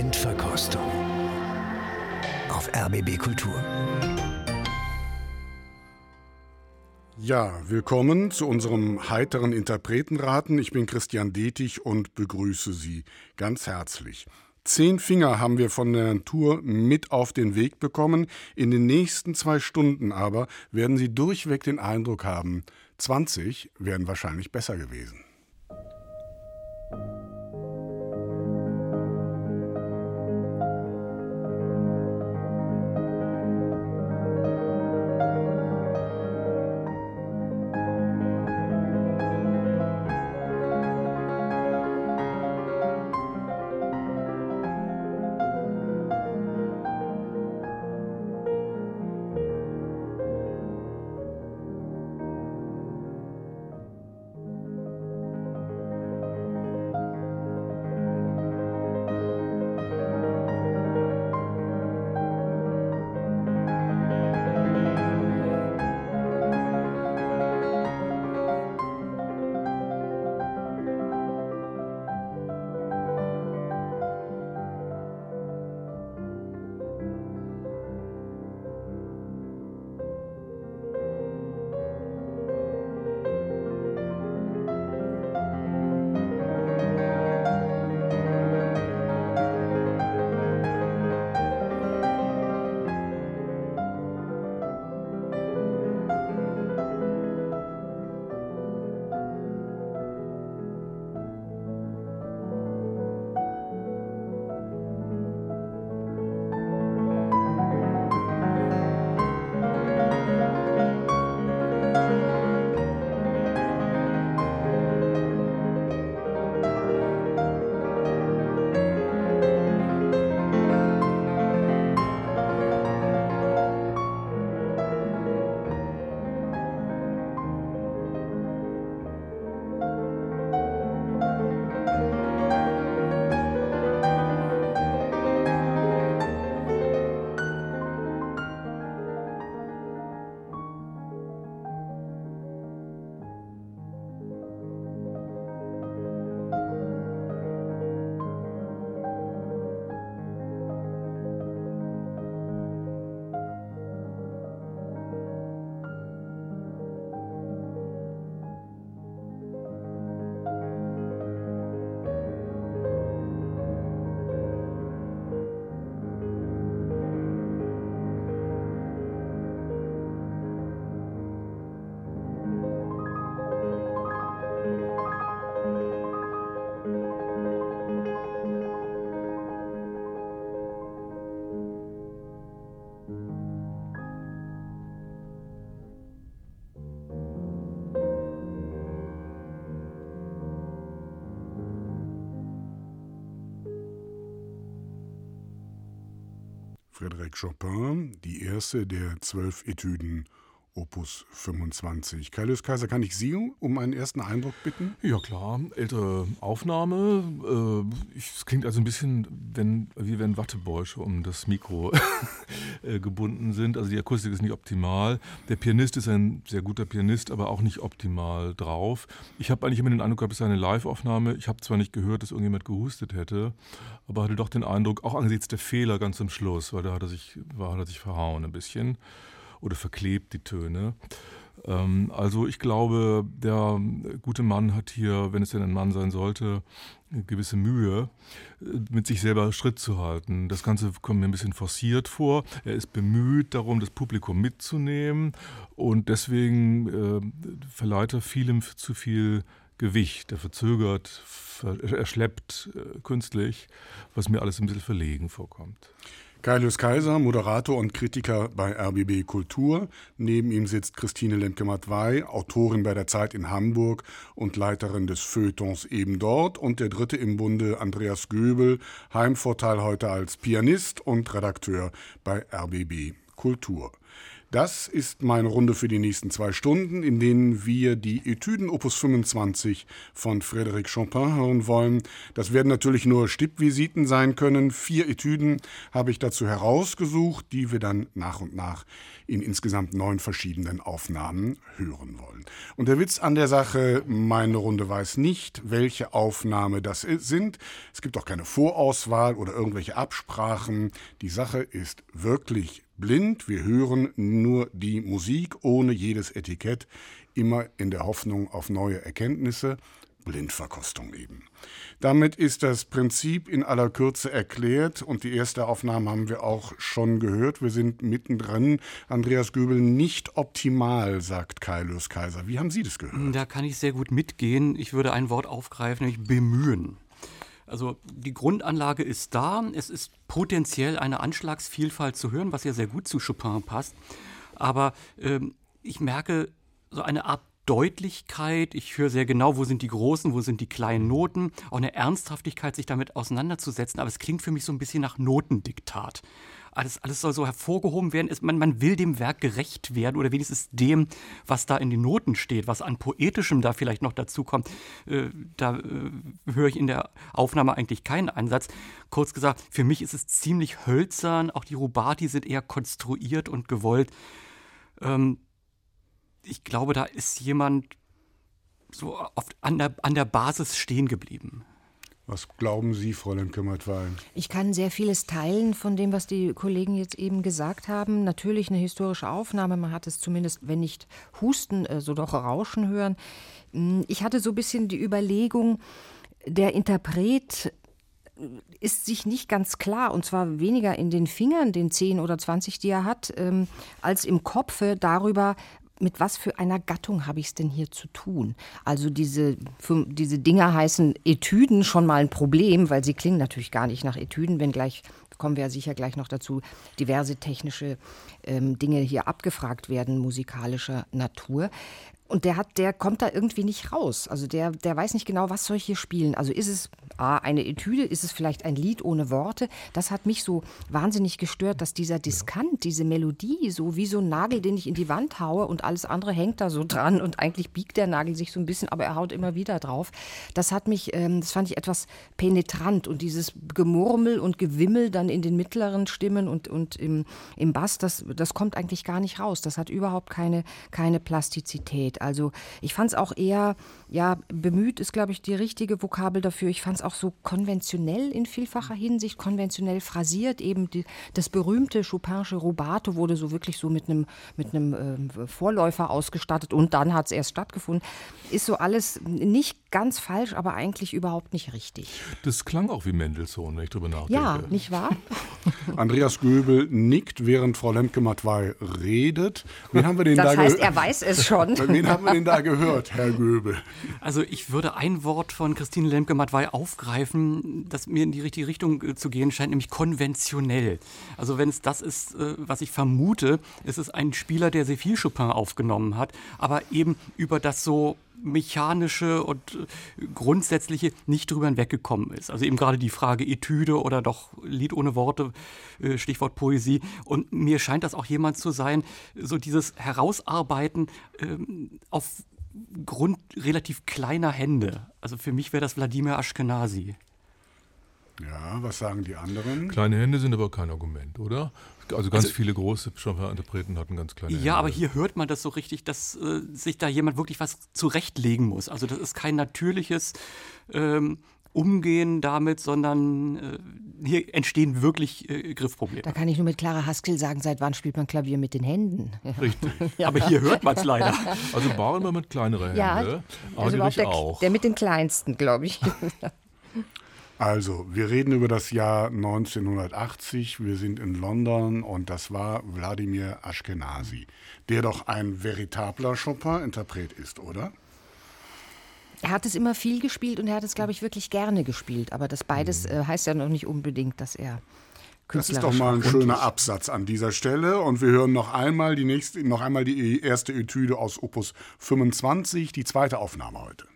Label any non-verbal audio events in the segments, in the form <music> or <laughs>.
Endverkostung auf RBB Kultur. Ja, willkommen zu unserem heiteren Interpretenraten. Ich bin Christian Detig und begrüße Sie ganz herzlich. Zehn Finger haben wir von der Natur mit auf den Weg bekommen. In den nächsten zwei Stunden aber werden Sie durchweg den Eindruck haben, 20 wären wahrscheinlich besser gewesen. Frédéric Chopin, die erste der zwölf Etüden Opus 25. Kaius Kaiser, kann ich Sie um einen ersten Eindruck bitten? Ja klar, ältere Aufnahme. Äh, es klingt also ein bisschen, wenn, wie wenn Wattebäusche um das Mikro <laughs> äh, gebunden sind. Also die Akustik ist nicht optimal. Der Pianist ist ein sehr guter Pianist, aber auch nicht optimal drauf. Ich habe eigentlich immer den Eindruck gehabt, es sei eine Live-Aufnahme. Ich habe zwar nicht gehört, dass irgendjemand gehustet hätte, aber hatte doch den Eindruck, auch angesichts der Fehler ganz am Schluss, weil da hat er sich, war, hat er sich verhauen ein bisschen oder verklebt die Töne. Ähm, also ich glaube, der gute Mann hat hier, wenn es denn ein Mann sein sollte, eine gewisse Mühe, äh, mit sich selber Schritt zu halten. Das Ganze kommt mir ein bisschen forciert vor. Er ist bemüht darum, das Publikum mitzunehmen und deswegen äh, verleiht er vielem zu viel Gewicht. Er verzögert, er schleppt äh, künstlich, was mir alles ein bisschen verlegen vorkommt. Kailius Kaiser, Moderator und Kritiker bei RBB Kultur. Neben ihm sitzt Christine Lemke-Matwei, Autorin bei der Zeit in Hamburg und Leiterin des Feuilletons eben dort. Und der dritte im Bunde, Andreas Göbel, Heimvorteil heute als Pianist und Redakteur bei RBB Kultur. Das ist meine Runde für die nächsten zwei Stunden, in denen wir die Etüden Opus 25 von Frédéric Chopin hören wollen. Das werden natürlich nur Stippvisiten sein können. Vier Etüden habe ich dazu herausgesucht, die wir dann nach und nach in insgesamt neun verschiedenen Aufnahmen hören wollen. Und der Witz an der Sache, meine Runde weiß nicht, welche Aufnahme das sind. Es gibt auch keine Vorauswahl oder irgendwelche Absprachen. Die Sache ist wirklich blind. Wir hören nur die Musik ohne jedes Etikett, immer in der Hoffnung auf neue Erkenntnisse. Blindverkostung eben. Damit ist das Prinzip in aller Kürze erklärt und die erste Aufnahme haben wir auch schon gehört. Wir sind mittendrin. Andreas Göbel, nicht optimal, sagt Kailus Kaiser. Wie haben Sie das gehört? Da kann ich sehr gut mitgehen. Ich würde ein Wort aufgreifen, nämlich bemühen. Also die Grundanlage ist da. Es ist potenziell eine Anschlagsvielfalt zu hören, was ja sehr gut zu Chopin passt. Aber ähm, ich merke so eine Art Deutlichkeit. Ich höre sehr genau, wo sind die großen, wo sind die kleinen Noten. Auch eine Ernsthaftigkeit, sich damit auseinanderzusetzen. Aber es klingt für mich so ein bisschen nach Notendiktat alles, alles soll so hervorgehoben werden. man, man will dem Werk gerecht werden oder wenigstens dem, was da in den Noten steht, was an Poetischem da vielleicht noch dazu kommt. Äh, da äh, höre ich in der Aufnahme eigentlich keinen Ansatz. Kurz gesagt, für mich ist es ziemlich hölzern. Auch die Rubati sind eher konstruiert und gewollt. Ähm, ich glaube, da ist jemand so oft an der, an der Basis stehen geblieben. Was glauben Sie, Fräulein Kümmertwein? Ich kann sehr vieles teilen von dem, was die Kollegen jetzt eben gesagt haben. Natürlich eine historische Aufnahme. Man hat es zumindest, wenn nicht Husten, äh, so doch Rauschen hören. Hm, ich hatte so ein bisschen die Überlegung, der Interpret äh, ist sich nicht ganz klar, und zwar weniger in den Fingern, den 10 oder 20, die er hat, ähm, als im Kopfe darüber, mit was für einer Gattung habe ich es denn hier zu tun? Also diese, diese Dinger heißen Etüden schon mal ein Problem, weil sie klingen natürlich gar nicht nach Etüden, wenngleich kommen wir ja sicher gleich noch dazu, diverse technische ähm, Dinge hier abgefragt werden, musikalischer Natur. Und der hat, der kommt da irgendwie nicht raus. Also der, der weiß nicht genau, was soll ich hier spielen. Also ist es A, eine Etüde, ist es vielleicht ein Lied ohne Worte? Das hat mich so wahnsinnig gestört, dass dieser Diskant, diese Melodie, so wie so ein Nagel, den ich in die Wand haue und alles andere hängt da so dran und eigentlich biegt der Nagel sich so ein bisschen, aber er haut immer wieder drauf. Das hat mich, ähm, das fand ich etwas penetrant und dieses Gemurmel und Gewimmel dann in den mittleren Stimmen und, und im, im Bass, das, das kommt eigentlich gar nicht raus. Das hat überhaupt keine, keine Plastizität. Also ich fand es auch eher, ja, bemüht ist, glaube ich, die richtige Vokabel dafür. Ich fand es auch so konventionell in vielfacher Hinsicht, konventionell phrasiert. Eben die, das berühmte Chopinsche Rubato wurde so wirklich so mit einem mit äh, Vorläufer ausgestattet und dann hat es erst stattgefunden. Ist so alles nicht ganz falsch, aber eigentlich überhaupt nicht richtig. Das klang auch wie Mendelssohn, wenn ich drüber nachdenke. Ja, nicht wahr? <laughs> Andreas Göbel nickt, während Frau Lemke-Matwei redet. Wen haben wir den das da heißt, er weiß es schon. <laughs> Wen haben wir denn da gehört, Herr Göbel? Also ich würde ein Wort von Christine Lemke-Matwei aufgreifen, das mir in die richtige Richtung äh, zu gehen scheint, nämlich konventionell. Also wenn es das ist, äh, was ich vermute, ist es ein Spieler, der sehr viel Chopin aufgenommen hat, aber eben über das so mechanische und äh, grundsätzliche nicht drüber hinweggekommen ist. Also eben gerade die Frage Etüde oder doch Lied ohne Worte, äh, Stichwort Poesie. Und mir scheint das auch jemand zu sein, so dieses Herausarbeiten ähm, auf Grund relativ kleiner Hände. Also für mich wäre das Wladimir Ashkenazi. Ja, was sagen die anderen? Kleine Hände sind aber kein Argument, oder? Also ganz also, viele große Chopin-Interpreten hatten ganz kleine Hände. Ja, aber hier hört man das so richtig, dass äh, sich da jemand wirklich was zurechtlegen muss. Also das ist kein natürliches ähm, Umgehen damit, sondern äh, hier entstehen wirklich äh, Griffprobleme. Da kann ich nur mit Clara Haskell sagen, seit wann spielt man Klavier mit den Händen? Richtig. <laughs> ja. Aber hier hört man es leider. <laughs> Also Bauer mit kleineren Händen. Ja, also der, auch. der mit den kleinsten, glaube ich. <laughs> Also, wir reden über das Jahr 1980. Wir sind in London und das war Wladimir Ashkenazi, der doch ein veritabler Chopin-Interpret ist, oder? Er hat es immer viel gespielt und er hat es, glaube ich, wirklich gerne gespielt. Aber das beides mhm. äh, heißt ja noch nicht unbedingt, dass er das ist doch mal ein schöner Absatz an dieser Stelle. Und wir hören noch einmal die nächste, noch einmal die erste Etüde aus Opus 25, die zweite Aufnahme heute.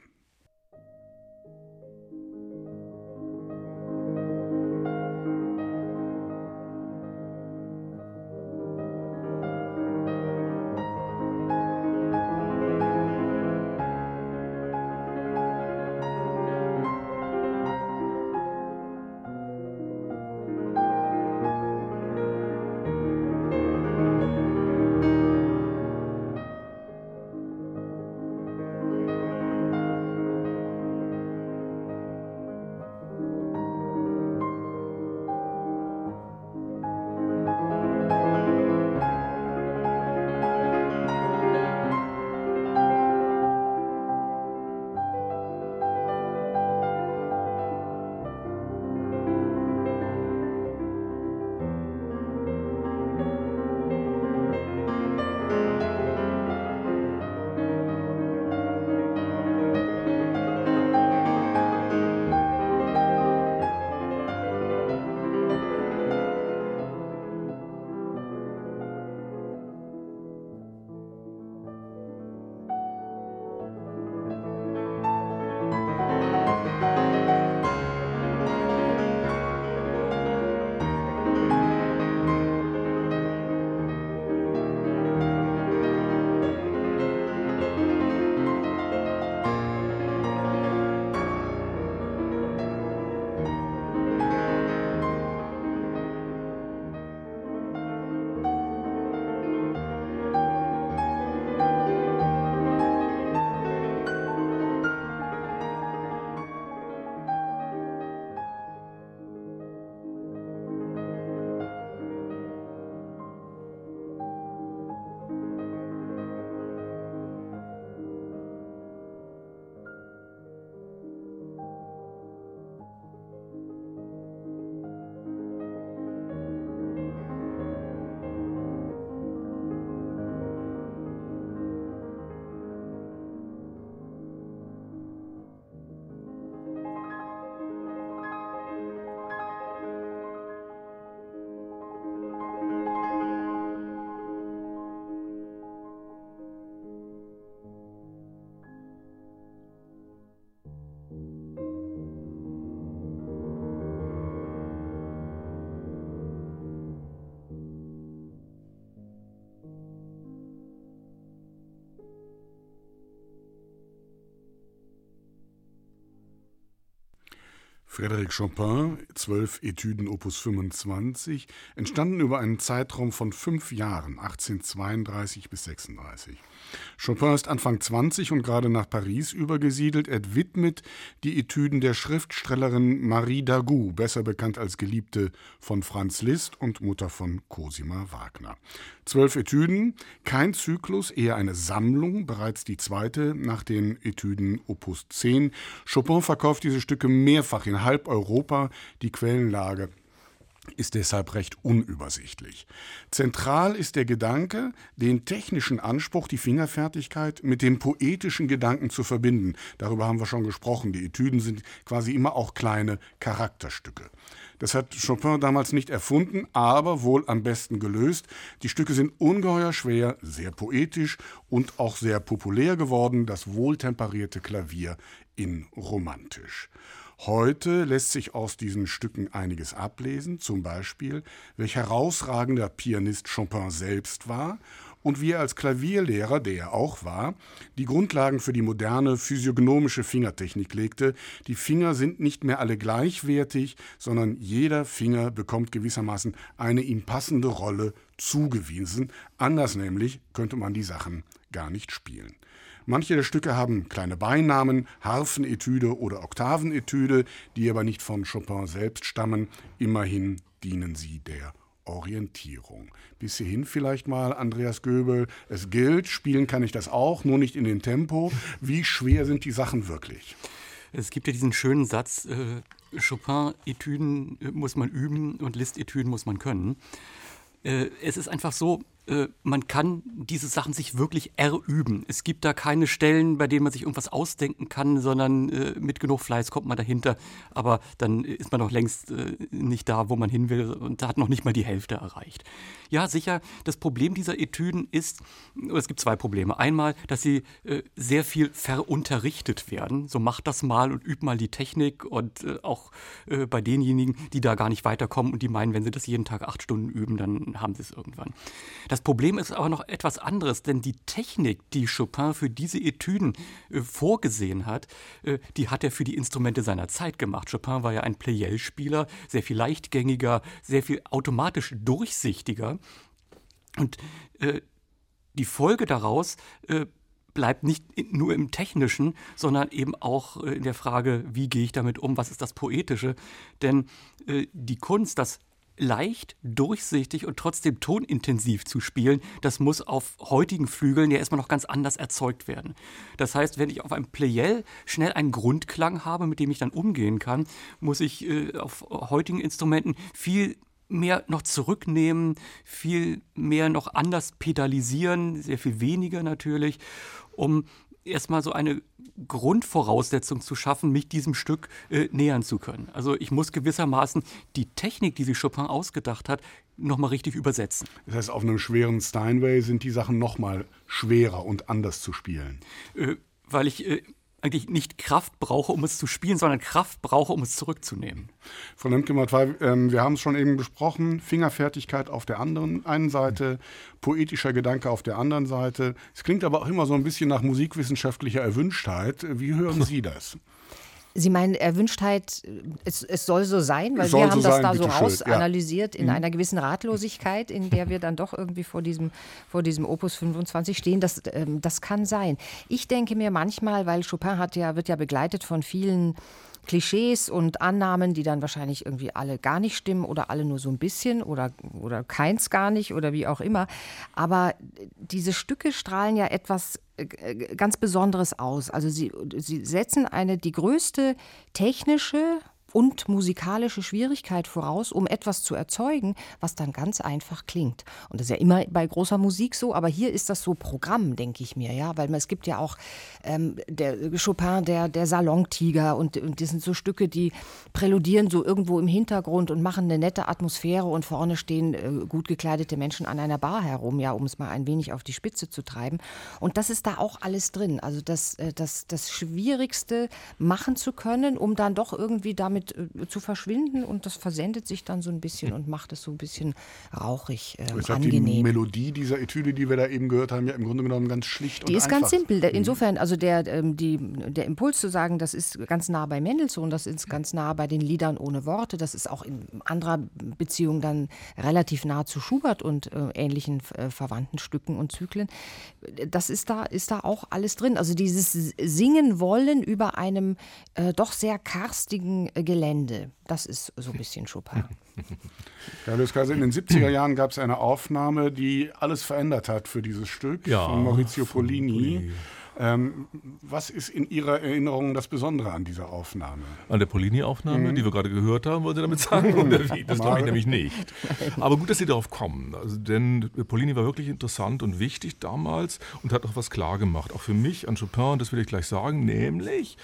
Frédéric Chopin, zwölf Etüden Opus 25, entstanden über einen Zeitraum von fünf Jahren, 1832 bis 36. Chopin ist Anfang 20 und gerade nach Paris übergesiedelt. Er widmet die Etüden der Schriftstellerin Marie Dagout, besser bekannt als Geliebte von Franz Liszt und Mutter von Cosima Wagner. Zwölf Etüden, kein Zyklus, eher eine Sammlung, bereits die zweite nach den Etüden Opus 10. Chopin verkauft diese Stücke mehrfach in halb Europa. Die Quellenlage ist deshalb recht unübersichtlich. Zentral ist der Gedanke, den technischen Anspruch, die Fingerfertigkeit mit dem poetischen Gedanken zu verbinden. Darüber haben wir schon gesprochen. Die Etüden sind quasi immer auch kleine Charakterstücke. Das hat Chopin damals nicht erfunden, aber wohl am besten gelöst. Die Stücke sind ungeheuer schwer, sehr poetisch und auch sehr populär geworden. Das wohltemperierte Klavier in romantisch. Heute lässt sich aus diesen Stücken einiges ablesen, zum Beispiel, welch herausragender Pianist Chopin selbst war und wie er als Klavierlehrer, der er auch war, die Grundlagen für die moderne physiognomische Fingertechnik legte. Die Finger sind nicht mehr alle gleichwertig, sondern jeder Finger bekommt gewissermaßen eine ihm passende Rolle zugewiesen. Anders nämlich könnte man die Sachen gar nicht spielen. Manche der Stücke haben kleine Beinamen, Harfenetüde oder Oktavenetüde, die aber nicht von Chopin selbst stammen. Immerhin dienen sie der Orientierung. Bis hierhin vielleicht mal, Andreas Göbel. Es gilt, spielen kann ich das auch, nur nicht in den Tempo. Wie schwer sind die Sachen wirklich? Es gibt ja diesen schönen Satz, äh, Chopin-Etüden äh, muss man üben und Liszt-Etüden muss man können. Äh, es ist einfach so, äh, man kann diese Sachen sich wirklich erüben. Es gibt da keine Stellen, bei denen man sich irgendwas ausdenken kann, sondern äh, mit genug Fleiß kommt man dahinter. Aber dann ist man noch längst äh, nicht da, wo man hin will und hat noch nicht mal die Hälfte erreicht. Ja, sicher, das Problem dieser Etüden ist, es gibt zwei Probleme. Einmal, dass sie äh, sehr viel verunterrichtet werden. So macht das mal und übt mal die Technik und äh, auch bei denjenigen, die da gar nicht weiterkommen und die meinen, wenn sie das jeden Tag acht Stunden üben, dann haben sie es irgendwann. Das Problem ist aber noch etwas anderes, denn die Technik, die Chopin für diese Etüden äh, vorgesehen hat, äh, die hat er für die Instrumente seiner Zeit gemacht. Chopin war ja ein Pleyel-Spieler, sehr viel leichtgängiger, sehr viel automatisch durchsichtiger. Und äh, die Folge daraus äh, bleibt nicht nur im Technischen, sondern eben auch äh, in der Frage, wie gehe ich damit um, was ist das Poetische. Denn äh, die Kunst, das leicht, durchsichtig und trotzdem tonintensiv zu spielen, das muss auf heutigen Flügeln ja erstmal noch ganz anders erzeugt werden. Das heißt, wenn ich auf einem Pleyel schnell einen Grundklang habe, mit dem ich dann umgehen kann, muss ich äh, auf heutigen Instrumenten viel mehr noch zurücknehmen, viel mehr noch anders pedalisieren, sehr viel weniger natürlich, um erstmal so eine Grundvoraussetzung zu schaffen, mich diesem Stück äh, nähern zu können. Also ich muss gewissermaßen die Technik, die sich Chopin ausgedacht hat, nochmal richtig übersetzen. Das heißt, auf einem schweren Steinway sind die Sachen nochmal schwerer und anders zu spielen. Äh, weil ich äh, eigentlich nicht Kraft brauche, um es zu spielen, sondern Kraft brauche, um es zurückzunehmen. Frau Lemke-Matwei, ähm, wir haben es schon eben besprochen, Fingerfertigkeit auf der anderen einen Seite, poetischer Gedanke auf der anderen Seite. Es klingt aber auch immer so ein bisschen nach musikwissenschaftlicher Erwünschtheit. Wie hören <laughs> Sie das? Sie meinen Erwünschtheit, es, es soll so sein, weil wir haben so das sein, da so rausanalysiert ja. in mhm. einer gewissen Ratlosigkeit, in der wir dann doch irgendwie vor diesem, vor diesem Opus 25 stehen. Das, ähm, das kann sein. Ich denke mir manchmal, weil Chopin hat ja, wird ja begleitet von vielen Klischees und Annahmen, die dann wahrscheinlich irgendwie alle gar nicht stimmen oder alle nur so ein bisschen oder, oder keins gar nicht oder wie auch immer. Aber diese Stücke strahlen ja etwas äh, ganz Besonderes aus. Also sie, sie setzen eine die größte technische und musikalische Schwierigkeit voraus, um etwas zu erzeugen, was dann ganz einfach klingt. Und das ist ja immer bei großer Musik so, aber hier ist das so Programm, denke ich mir, ja, weil es gibt ja auch ähm, der Chopin, der, der Salontiger und, und das sind so Stücke, die präludieren so irgendwo im Hintergrund und machen eine nette Atmosphäre und vorne stehen äh, gut gekleidete Menschen an einer Bar herum, ja, um es mal ein wenig auf die Spitze zu treiben. Und das ist da auch alles drin. Also das, äh, das, das Schwierigste machen zu können, um dann doch irgendwie damit damit äh, zu verschwinden und das versendet sich dann so ein bisschen und macht es so ein bisschen rauchig, äh, hat angenehm. die Melodie dieser Etüde, die wir da eben gehört haben, ja im Grunde genommen ganz schlicht Die und ist einfach. ganz simpel. Insofern, also der, ähm, die, der Impuls zu sagen, das ist ganz nah bei Mendelssohn, das ist ganz nah bei den Liedern ohne Worte, das ist auch in anderer Beziehung dann relativ nah zu Schubert und äh, ähnlichen äh, verwandten Stücken und Zyklen. Das ist da, ist da auch alles drin. Also dieses Singen wollen über einem äh, doch sehr karstigen äh, Gelände, das ist so ein bisschen Chopin. <laughs> Ja, Luis Kaiser, in den 70er Jahren gab es eine Aufnahme, die alles verändert hat für dieses Stück Ja, von Maurizio. Polini. Ähm, was ist in Ihrer Erinnerung das Besondere an dieser Aufnahme? An der Polini-Aufnahme, die wir gerade gehört haben, wollen Sie damit sagen? Wie? <laughs> Das glaube ich nämlich nicht. Aber gut, dass Sie darauf kommen. Also, denn Polini war wirklich interessant und wichtig damals und hat auch was klar gemacht. Auch für mich an Chopin, das will ich gleich sagen, nämlich.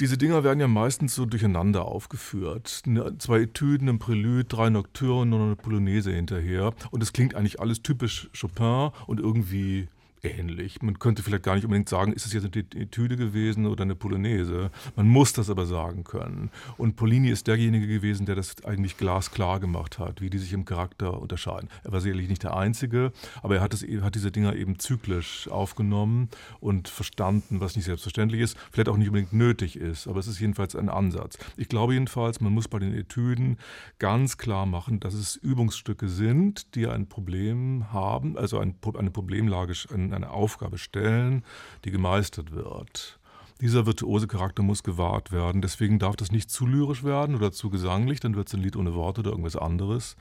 Diese Dinger werden ja meistens so durcheinander aufgeführt. Ne, Zwei Etüden, ein Prälude, drei Nocturnen und eine Polonaise hinterher. Und es klingt eigentlich alles typisch Chopin und irgendwie ähnlich. Man könnte vielleicht gar nicht unbedingt sagen, ist es jetzt eine Etüde gewesen oder eine Polonaise. Man muss das aber sagen können. Und Polini ist derjenige gewesen, der das eigentlich glasklar gemacht hat, wie die sich im Charakter unterscheiden. Er war sicherlich nicht der Einzige, aber er hat, es, hat diese Dinger eben zyklisch aufgenommen und verstanden, was nicht selbstverständlich ist, vielleicht auch nicht unbedingt nötig ist, aber es ist jedenfalls ein Ansatz. Ich glaube jedenfalls, man muss bei den Etüden ganz klar machen, dass es Übungsstücke sind, die ein Problem haben, also ein, eine Problemlage, ein, eine Aufgabe stellen, die gemeistert wird. Dieser virtuose Charakter muss gewahrt werden. Deswegen darf das nicht zu lyrisch werden oder zu gesanglich, dann wird es ein Lied ohne Worte oder irgendwas anderes.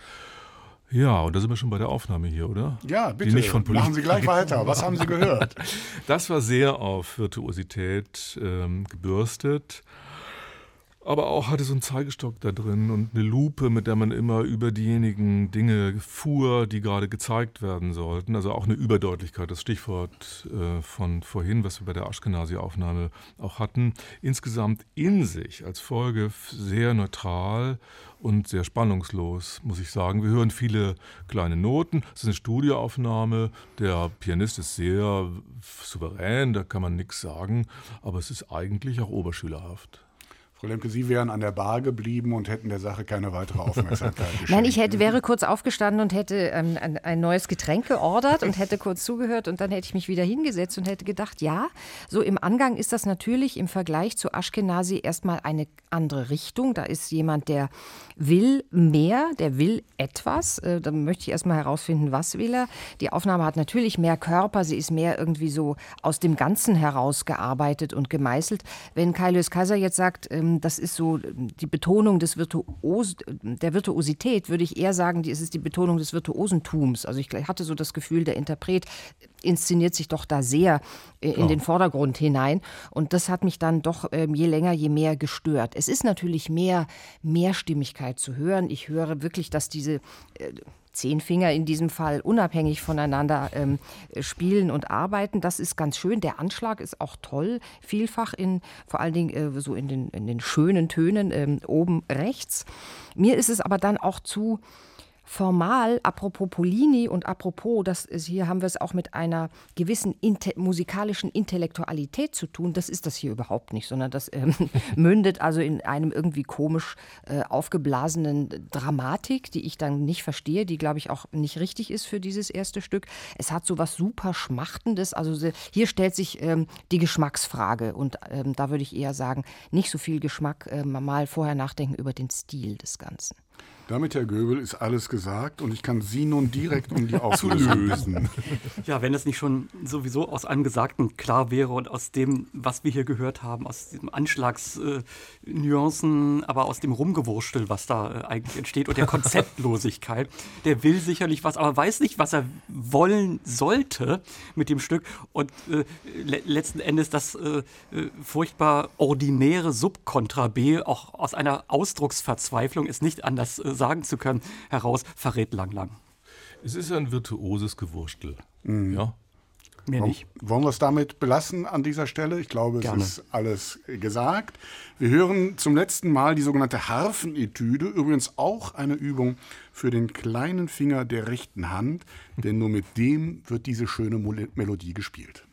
Ja, und da sind wir schon bei der Aufnahme hier, oder? Ja, Die bitte. nicht von Machen Sie gleich weiter. Was haben Sie gehört? <laughs> Das war sehr auf Virtuosität ähm, gebürstet. Aber auch hatte so einen Zeigestock da drin und eine Lupe, mit der man immer über diejenigen Dinge fuhr, die gerade gezeigt werden sollten. Also auch eine Überdeutlichkeit, das Stichwort äh, von vorhin, was wir bei der Ashkenazi-Aufnahme auch hatten. Insgesamt in sich als Folge sehr neutral und sehr spannungslos, muss ich sagen. Wir hören viele kleine Noten. Es ist eine Studioaufnahme. Der Pianist ist sehr souverän, da kann man nichts sagen. Aber es ist eigentlich auch oberschülerhaft. Frau Lemke, Sie wären an der Bar geblieben und hätten der Sache keine weitere Aufmerksamkeit <laughs> geschenkt. Nein, ich hätte, wäre kurz aufgestanden und hätte ähm, ein, ein neues Getränk geordert und hätte kurz zugehört und dann hätte ich mich wieder hingesetzt und hätte gedacht, ja, so im Angang ist das natürlich im Vergleich zu Ashkenazi erstmal eine andere Richtung. Da ist jemand, der will mehr, der will etwas. Äh, da möchte ich erstmal herausfinden, was will er. Die Aufnahme hat natürlich mehr Körper, sie ist mehr irgendwie so aus dem Ganzen herausgearbeitet und gemeißelt. Wenn Kaius Kaiser jetzt sagt, ähm, das ist so die Betonung des Virtuos, der Virtuosität, würde ich eher sagen, es ist die Betonung des Virtuosentums. Also ich hatte so das Gefühl, der Interpret inszeniert sich doch da sehr äh, in Ja. den Vordergrund hinein. Und das hat mich dann doch ähm, je länger, je mehr gestört. Es ist natürlich mehr Mehrstimmigkeit zu hören. Ich höre wirklich, dass diese äh, zehn Finger in diesem Fall unabhängig voneinander ähm, spielen und arbeiten. Das ist ganz schön. Der Anschlag ist auch toll, vielfach in vor allen Dingen äh, so in den, in den schönen Tönen ähm, oben rechts. Mir ist es aber dann auch zu formal, apropos Polini und apropos, das ist, hier haben wir es auch mit einer gewissen inte musikalischen Intellektualität zu tun. Das ist das hier überhaupt nicht, sondern das ähm, <laughs> mündet also in einem irgendwie komisch äh, aufgeblasenen Dramatik, die ich dann nicht verstehe, die glaube ich auch nicht richtig ist für dieses erste Stück. Es hat so was super Schmachtendes. Also hier stellt sich ähm, die Geschmacksfrage und ähm, da würde ich eher sagen, nicht so viel Geschmack, äh, mal vorher nachdenken über den Stil des Ganzen. Damit, Herr Göbel, ist alles gesagt und ich kann Sie nun direkt um die <laughs> Auflösung bitten. <laughs> Ja, wenn es nicht schon sowieso aus allem Gesagten klar wäre und aus dem, was wir hier gehört haben, aus diesen Anschlagsnuancen, aber aus dem Rumgewurstel, was da äh, eigentlich entsteht und der <laughs> Konzeptlosigkeit, der will sicherlich was, aber weiß nicht, was er wollen sollte mit dem Stück und äh, le letzten Endes das äh, äh, furchtbar ordinäre Subkontra B, auch aus einer Ausdrucksverzweiflung, ist nicht anders äh, sagen zu können, heraus verrät Lang Lang. Es ist ein virtuoses Gewurstel. Ja? Mehr nicht. Wollen wir es damit belassen an dieser Stelle? Ich glaube, es Gerne. ist alles gesagt. Wir hören zum letzten Mal die sogenannte Harfenetüde, übrigens auch eine Übung für den kleinen Finger der rechten Hand, denn nur mit dem wird diese schöne Melodie gespielt.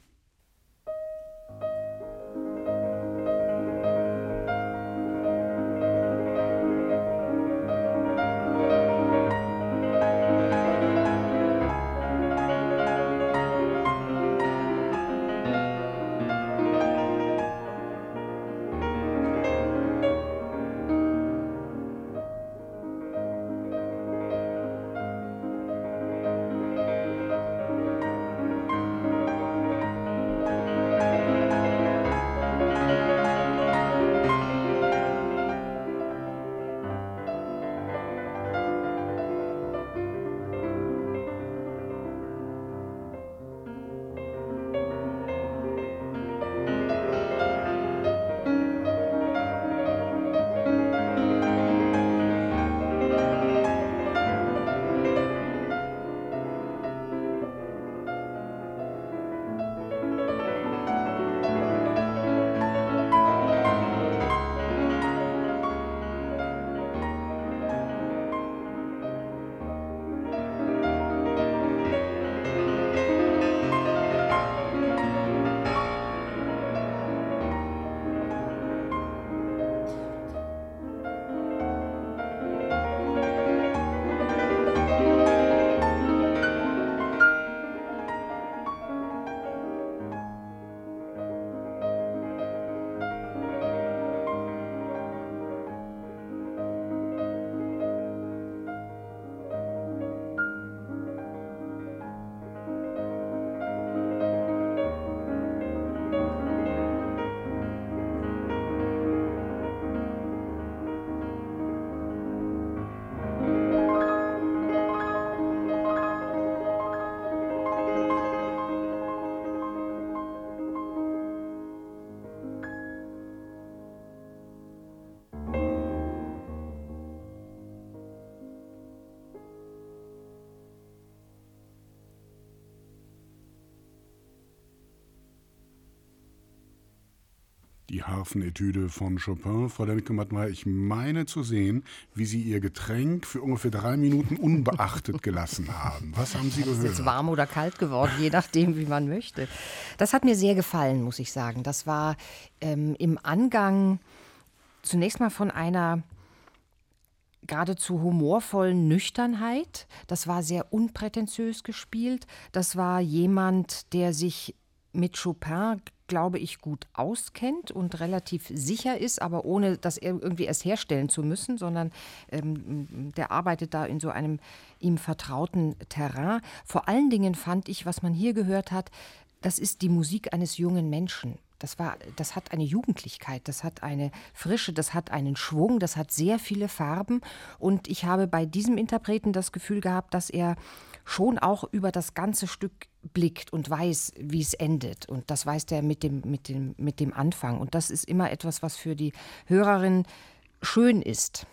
Harfenetüde von Chopin. Frau Lemke-Mattmeier, ich meine zu sehen, wie Sie Ihr Getränk für ungefähr drei Minuten unbeachtet <laughs> gelassen haben. Was haben Sie ist gehört? jetzt warm oder kalt geworden, je nachdem, wie man möchte. Das hat mir sehr gefallen, muss ich sagen. Das war ähm, im Angang zunächst mal von einer geradezu humorvollen Nüchternheit. Das war sehr unprätentiös gespielt. Das war jemand, der sich mit Chopin, glaube ich, gut auskennt und relativ sicher ist, aber ohne das irgendwie erst herstellen zu müssen, sondern ähm, der arbeitet da in so einem ihm vertrauten Terrain. Vor allen Dingen fand ich, was man hier gehört hat, das ist die Musik eines jungen Menschen. Das, war, das hat eine Jugendlichkeit, das hat eine Frische, das hat einen Schwung, das hat sehr viele Farben. Und ich habe bei diesem Interpreten das Gefühl gehabt, dass er schon auch über das ganze Stück blickt und weiß, wie es endet. Und das weiß der mit dem, mit dem, mit dem Anfang. Und das ist immer etwas, was für die Hörerin schön ist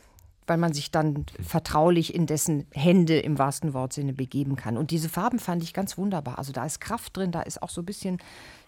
weil man sich dann vertraulich in dessen Hände im wahrsten Wortsinne begeben kann. Und diese Farben fand ich ganz wunderbar. Also da ist Kraft drin, da ist auch so ein bisschen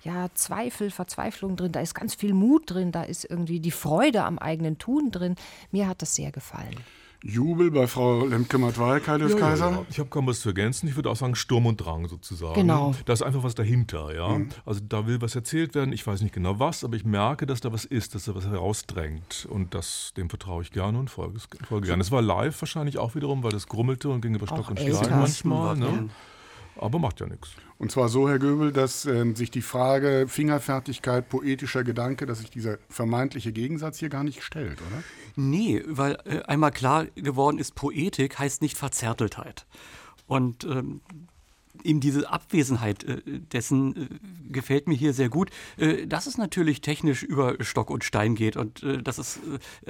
ja, Zweifel, Verzweiflung drin, da ist ganz viel Mut drin, da ist irgendwie die Freude am eigenen Tun drin. Mir hat das sehr gefallen. Jubel bei Frau Lemke-Matwei, Kaius Kaiser? Ja, ich habe kaum was zu ergänzen. Ich würde auch sagen Sturm und Drang sozusagen. Genau. Da ist einfach was dahinter, ja. Also da will was erzählt werden. Ich weiß nicht genau was, aber ich merke, dass da was ist, dass da was herausdrängt. Und das, dem vertraue ich gerne und folge, folge gerne. Es war live wahrscheinlich auch wiederum, weil das grummelte und ging über Stock Auch und. Stein manchmal. Ja. Ne? Aber macht ja nichts. Und zwar so, Herr Göbel, dass ähm, sich die Frage Fingerfertigkeit, poetischer Gedanke, dass sich dieser vermeintliche Gegensatz hier gar nicht stellt, oder? Nee, weil äh, einmal klar geworden ist, Poetik heißt nicht Verzärteltheit. Und ähm, eben diese Abwesenheit äh, dessen äh, gefällt mir hier sehr gut. Äh, dass es natürlich technisch über Stock und Stein geht und dass es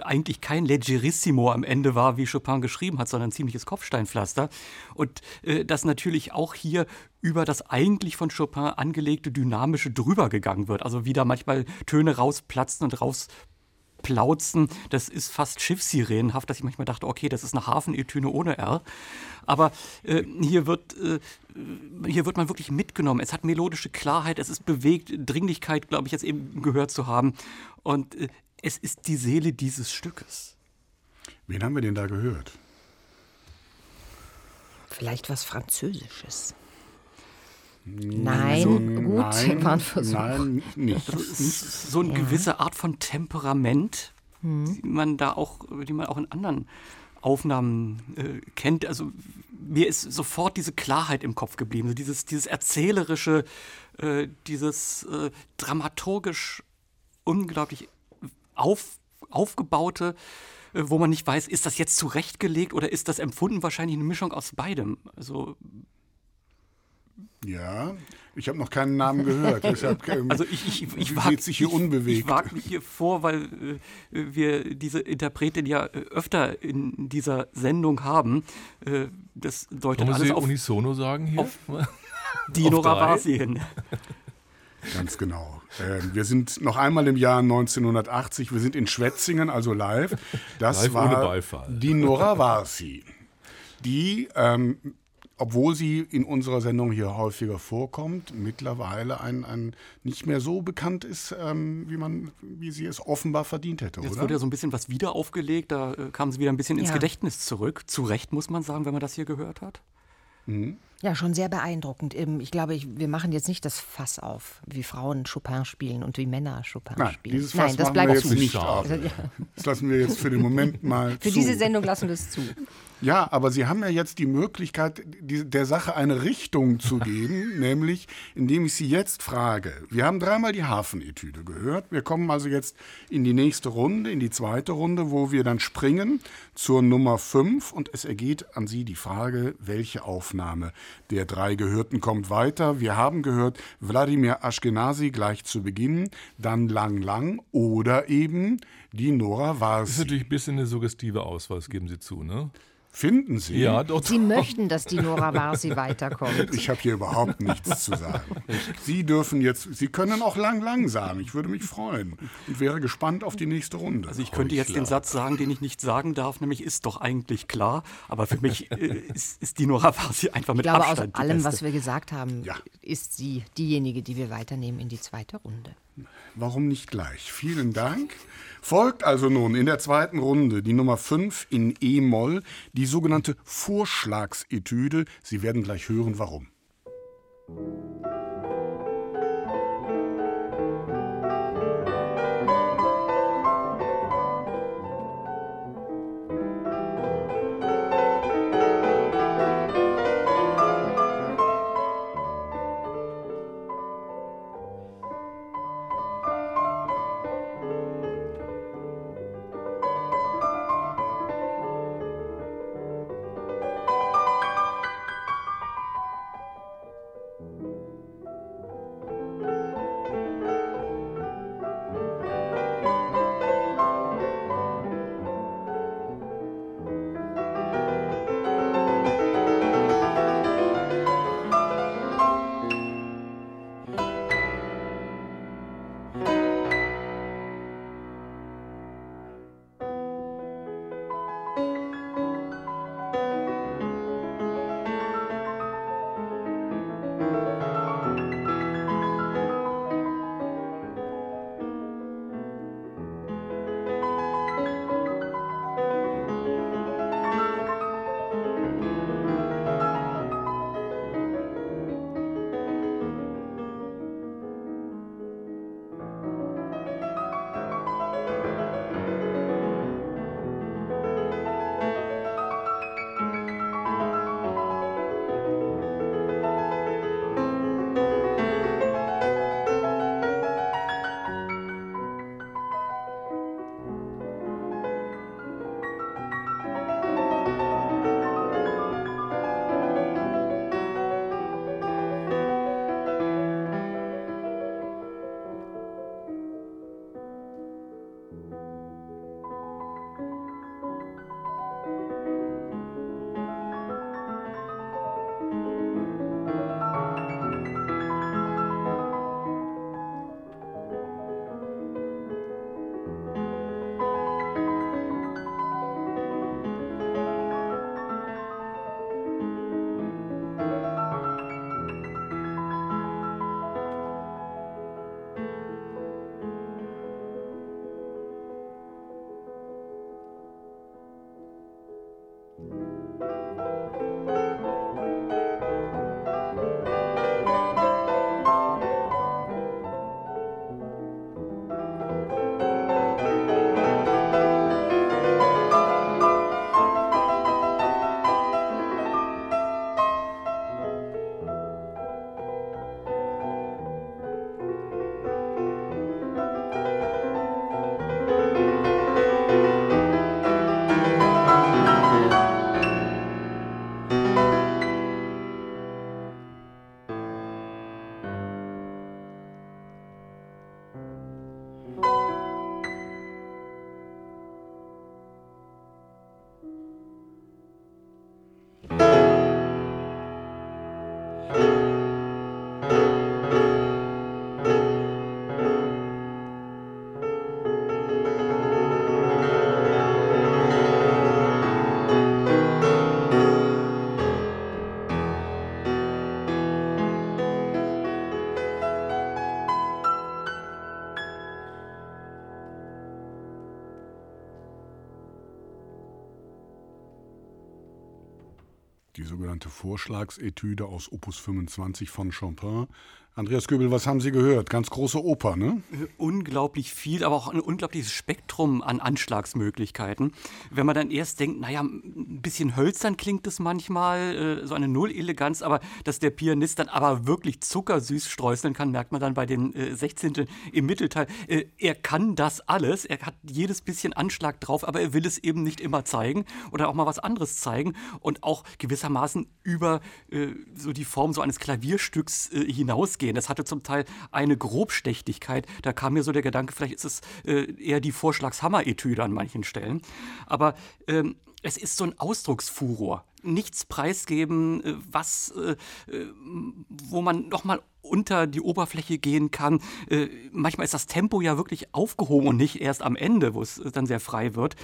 eigentlich kein Leggerissimo am Ende war, wie Chopin geschrieben hat, sondern ein ziemliches Kopfsteinpflaster. Und dass natürlich auch hier über das eigentlich von Chopin angelegte Dynamische drüber gegangen wird. Also wie da manchmal Töne rausplatzen und raus plauzen, das ist fast Schiffssirenenhaft, dass ich manchmal dachte, okay, das ist eine Hafenetüne ohne R. Aber äh, hier, wird, äh, hier wird man wirklich mitgenommen. Es hat melodische Klarheit, es ist bewegt, Dringlichkeit, glaube ich, jetzt eben gehört zu haben. Und äh, es ist die Seele dieses Stückes. Wen haben wir denn da gehört? Vielleicht was Französisches. Nein, gut, Nein, war ein Versuch. nein, nicht. Das ist so eine gewisse Art von Temperament, die man da auch, die man auch in anderen Aufnahmen äh, kennt. Also mir ist sofort diese Klarheit im Kopf geblieben, so dieses, dieses erzählerische, äh, dieses äh, dramaturgisch unglaublich auf, aufgebaute, äh, wo man nicht weiß, ist das jetzt zurechtgelegt oder ist das empfunden wahrscheinlich eine Mischung aus beidem. Also Ja, ich habe noch keinen Namen gehört. Deshalb, <laughs> ähm, Also ich, ich, ich, sie wag, sieht sich hier ich, unbewegt. Ich wage mich hier vor, weil äh, wir diese Interpretin ja äh, öfter in dieser Sendung haben. Äh, das deutet Wollen wir alles sie auf unisono sagen hier? auf- <laughs> Dino? Ravasi hin. <laughs> Ganz genau. Ähm, wir sind noch einmal im Jahr 1980. Wir sind in Schwetzingen, also live. Das Live war ohne Beifall. die Nora Varsi, die, ähm, obwohl sie in unserer Sendung hier häufiger vorkommt, mittlerweile ein, ein nicht mehr so bekannt ist, ähm, wie man, wie sie es offenbar verdient hätte, Jetzt oder? wurde ja so ein bisschen was wieder aufgelegt, da äh, kam sie wieder ein bisschen ins Ja. Gedächtnis zurück. Zu Recht, muss man sagen, wenn man das hier gehört hat. Ja, schon sehr beeindruckend. Ähm, Ich glaube, ich, wir machen jetzt nicht das Fass auf, wie Frauen Chopin spielen und wie Männer Chopin Nein, spielen. dieses Fass Nein, das bleibt wir jetzt zu. nicht auf. Also. Das lassen wir jetzt für den Moment mal Für zu. diese Sendung lassen wir es zu. <laughs> Ja, aber Sie haben ja jetzt die Möglichkeit, die, der Sache eine Richtung zu <laughs> geben, nämlich indem ich Sie jetzt frage. Wir haben dreimal die Hafenetüde gehört. Wir kommen also jetzt in die nächste Runde, in die zweite Runde, wo wir dann springen zur Nummer 5 und es ergeht an Sie die Frage, welche Aufnahme der drei Gehörten kommt weiter. Wir haben gehört Wladimir Ashkenazi gleich zu Beginn, dann Lang Lang oder eben die Nora Das ist natürlich ein bisschen eine suggestive Auswahl, das geben Sie zu, ne? Finden Sie? Ja, doch. Sie möchten, dass die Nora Varsi <laughs> weiterkommt. Ich habe hier überhaupt nichts zu sagen. Sie dürfen jetzt, Sie können auch lang, lang sagen. Ich würde mich freuen und wäre gespannt auf die nächste Runde. Also ich könnte jetzt den Satz sagen, den ich nicht sagen darf, nämlich ist doch eigentlich klar. Aber für mich äh, ist, ist die Nora Varsi einfach mit Ich glaube, Abstand aus die allem, Beste. was wir gesagt haben, Ja. ist sie diejenige, die wir weiternehmen in die zweite Runde. Warum nicht gleich? Vielen Dank. Folgt also nun in der zweiten Runde die Nummer 5 in E-Moll, die sogenannte Vorschlagsetüde. Sie werden gleich hören, warum. Sogenannte Vorschlagsetüde aus Opus 25 von Chopin. Andreas Göbel, was haben Sie gehört? Ganz große Oper, ne? unglaublich viel, aber auch ein unglaubliches Spektrum an Anschlagsmöglichkeiten. Wenn man dann erst denkt, naja, ein bisschen hölzern klingt es manchmal, äh, so eine Null-Eleganz, aber dass der Pianist dann aber wirklich zuckersüß streuseln kann, merkt man dann bei den äh, 16. im Mittelteil. Äh, er kann das alles, er hat jedes bisschen Anschlag drauf, aber er will es eben nicht immer zeigen oder auch mal was anderes zeigen und auch gewissermaßen über äh, so die Form so eines Klavierstücks äh, hinausgehen. Das hatte zum Teil eine Grobstechtigkeit. Da kam mir so der Gedanke, vielleicht ist es äh, eher die Vorschlagshammer-Etüde an manchen Stellen. Aber ähm, es ist so ein Ausdrucksfuror. Nichts preisgeben, äh, was, äh, äh, wo man nochmal unter die Oberfläche gehen kann. Manchmal ist das Tempo ja wirklich aufgehoben und nicht erst am Ende, wo es dann sehr frei wird.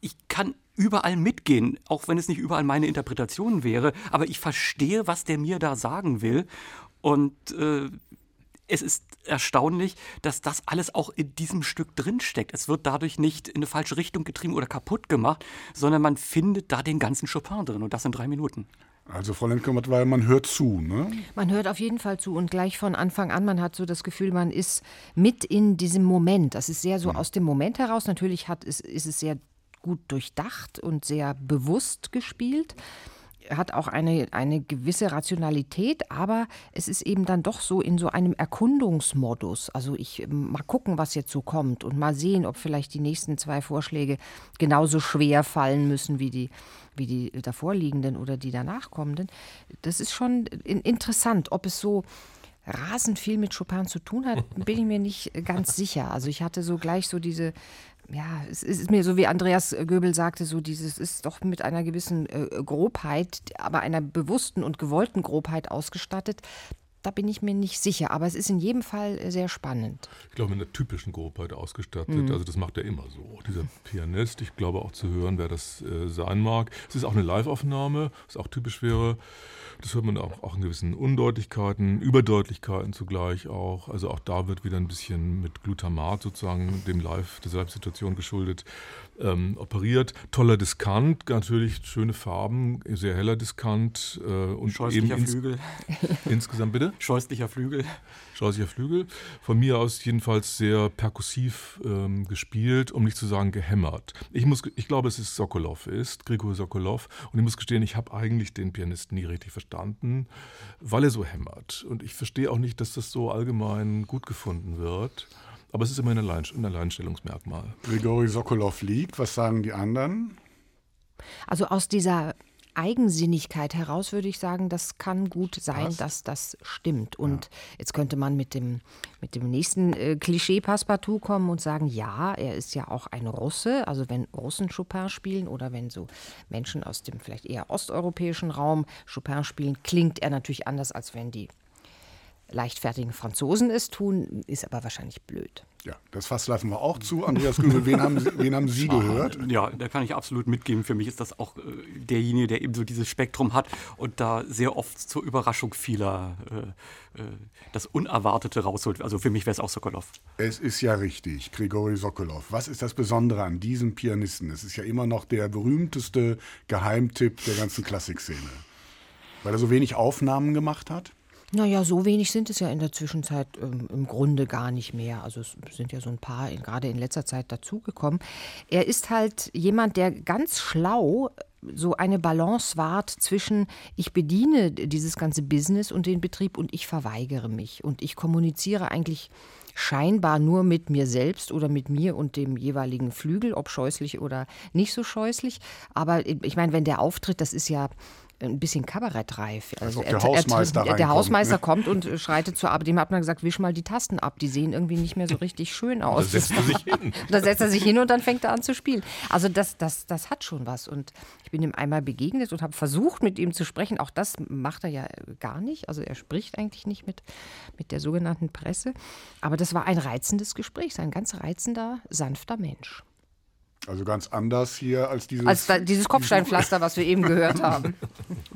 Ich kann überall mitgehen, auch wenn es nicht überall meine Interpretation wäre, aber ich verstehe, was der mir da sagen will. Und äh, es ist erstaunlich, dass das alles auch in diesem Stück drinsteckt. Es wird dadurch nicht in eine falsche Richtung getrieben oder kaputt gemacht, sondern man findet da den ganzen Chopin drin und das in drei Minuten. Also Frau Lendkümmert, weil man hört zu, ne? Man hört auf jeden Fall zu und gleich von Anfang an, man hat so das Gefühl, man ist mit in diesem Moment. Das ist sehr so mhm. aus dem Moment heraus. Natürlich hat, ist, ist es sehr gut durchdacht und sehr bewusst gespielt hat auch eine, eine gewisse Rationalität, aber es ist eben dann doch so in so einem Erkundungsmodus. Also ich ähm, mal gucken, was jetzt so kommt und mal sehen, ob vielleicht die nächsten zwei Vorschläge genauso schwer fallen müssen wie die, wie die davorliegenden oder die danach kommenden. Das ist schon interessant, ob es so rasend viel mit Chopin zu tun hat, <laughs> bin ich mir nicht ganz sicher. Also ich hatte so gleich so diese ja, es ist mir so, wie Andreas Göbel sagte, so dieses ist doch mit einer gewissen äh, Grobheit, aber einer bewussten und gewollten Grobheit ausgestattet. Da bin ich mir nicht sicher, aber es ist in jedem Fall äh, sehr spannend. Ich glaube, mit einer typischen Grobheit ausgestattet. Mhm. Also das macht er immer so. Dieser Pianist, ich glaube auch zu hören, wer das äh, sein mag. Es ist auch eine Live-Aufnahme, was auch typisch wäre. Das hört man auch, auch in gewissen Undeutlichkeiten, Überdeutlichkeiten zugleich auch. Also auch da wird wieder ein bisschen mit Glutamat sozusagen dem Live, der Live-Situation geschuldet, ähm, operiert. Toller Diskant, natürlich schöne Farben, sehr heller Diskant. Äh, und Scheußlicher eben ins, Flügel. <laughs> Insgesamt bitte? Scheußlicher Flügel. Scheußlicher Flügel. Von mir aus jedenfalls sehr perkussiv ähm, gespielt, um nicht zu sagen gehämmert. Ich, muss, ich glaube, es ist Sokolov ist, Grigor Sokolov. Und ich muss gestehen, ich habe eigentlich den Pianisten nie richtig verstanden, weil er so hämmert. Und ich verstehe auch nicht, dass das so allgemein gut gefunden wird. Aber es ist immer ein, Allein ein Alleinstellungsmerkmal. Grigori Sokolov liegt. Was sagen die anderen? Also aus dieser Eigensinnigkeit heraus würde ich sagen, das kann gut sein, Was? dass das stimmt. Und ja. jetzt könnte man mit dem, mit dem nächsten äh, Klischee Passepartout kommen und sagen, ja, er ist ja auch ein Russe. Also wenn Russen Chopin spielen oder wenn so Menschen aus dem vielleicht eher osteuropäischen Raum Chopin spielen, klingt er natürlich anders, als wenn die leichtfertigen Franzosen es tun, ist aber wahrscheinlich blöd. Ja, das Fass lassen wir auch zu. Andreas Grübel, wen haben, Sie, wen haben Sie gehört? Ja, da kann ich absolut mitgeben. Für mich ist das auch äh, derjenige, der eben so dieses Spektrum hat und da sehr oft zur Überraschung vieler äh, äh, das Unerwartete rausholt. Also für mich wäre es auch Sokolov. Es ist ja richtig, Grigori Sokolov. Was ist das Besondere an diesem Pianisten? Es ist ja immer noch der berühmteste Geheimtipp der ganzen Klassikszene. Weil er so wenig Aufnahmen gemacht hat? Naja, so wenig sind es ja in der Zwischenzeit ähm, im Grunde gar nicht mehr. Also es sind ja so ein paar in, gerade in letzter Zeit dazugekommen. Er ist halt jemand, der ganz schlau so eine Balance wahrt zwischen ich bediene dieses ganze Business und den Betrieb und ich verweigere mich und ich kommuniziere eigentlich scheinbar nur mit mir selbst oder mit mir und dem jeweiligen Flügel, ob scheußlich oder nicht so scheußlich. Aber ich meine, wenn der auftritt, das ist ja ein bisschen kabarettreif. Also, der Hausmeister, er, der Hausmeister kommt und schreitet zur Arbeit. Dem hat man gesagt, wisch mal die Tasten ab. Die sehen irgendwie nicht mehr so richtig schön aus. Da setzt er sich <laughs> hin. da setzt er sich hin und dann fängt er an zu spielen. Also das, das, das hat schon was. Und ich bin ihm einmal begegnet und habe versucht, mit ihm zu sprechen. Auch das macht er ja gar nicht. Also er spricht eigentlich nicht mit, mit der sogenannten Presse. Aber das war ein reizendes Gespräch. Ein ganz reizender, sanfter Mensch. Also ganz anders hier als dieses, als da, dieses <laughs> Kopfsteinpflaster, was wir eben gehört <laughs> haben.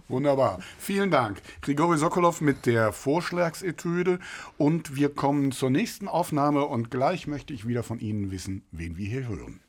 Wunderbar. Vielen Dank. Grigori Sokolov mit der Vorschlagsetüde. Und wir kommen zur nächsten Aufnahme und gleich möchte ich wieder von Ihnen wissen, wen wir hier hören.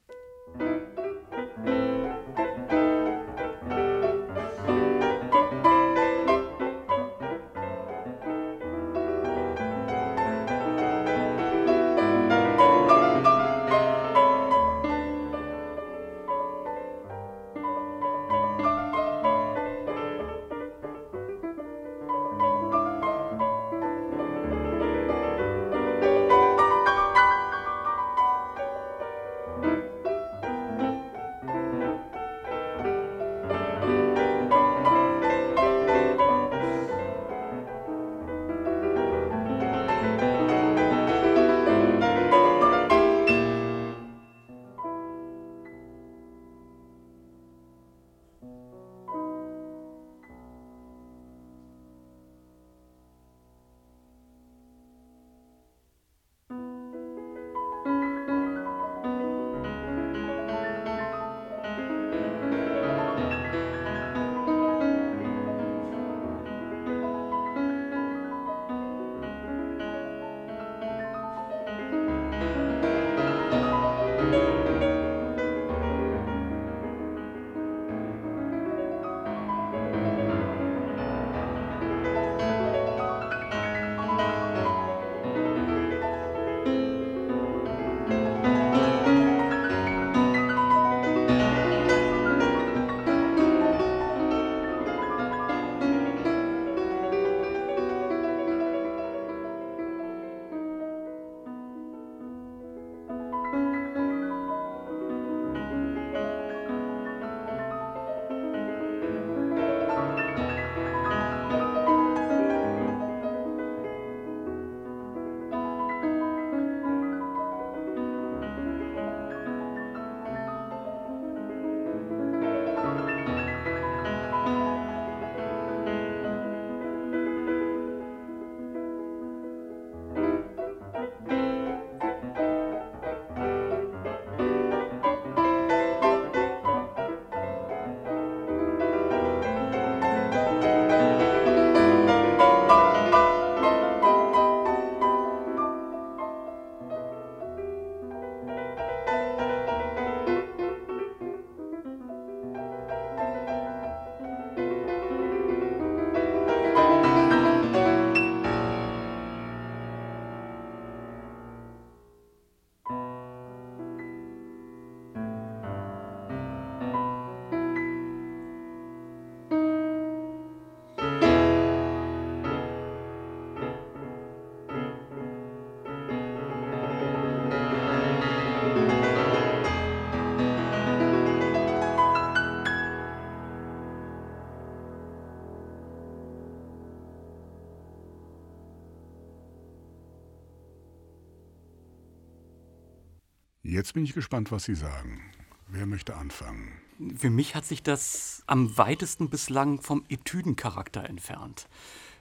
Jetzt bin ich gespannt, was Sie sagen. Wer möchte anfangen? Für mich hat sich das am weitesten bislang vom Etüdencharakter entfernt.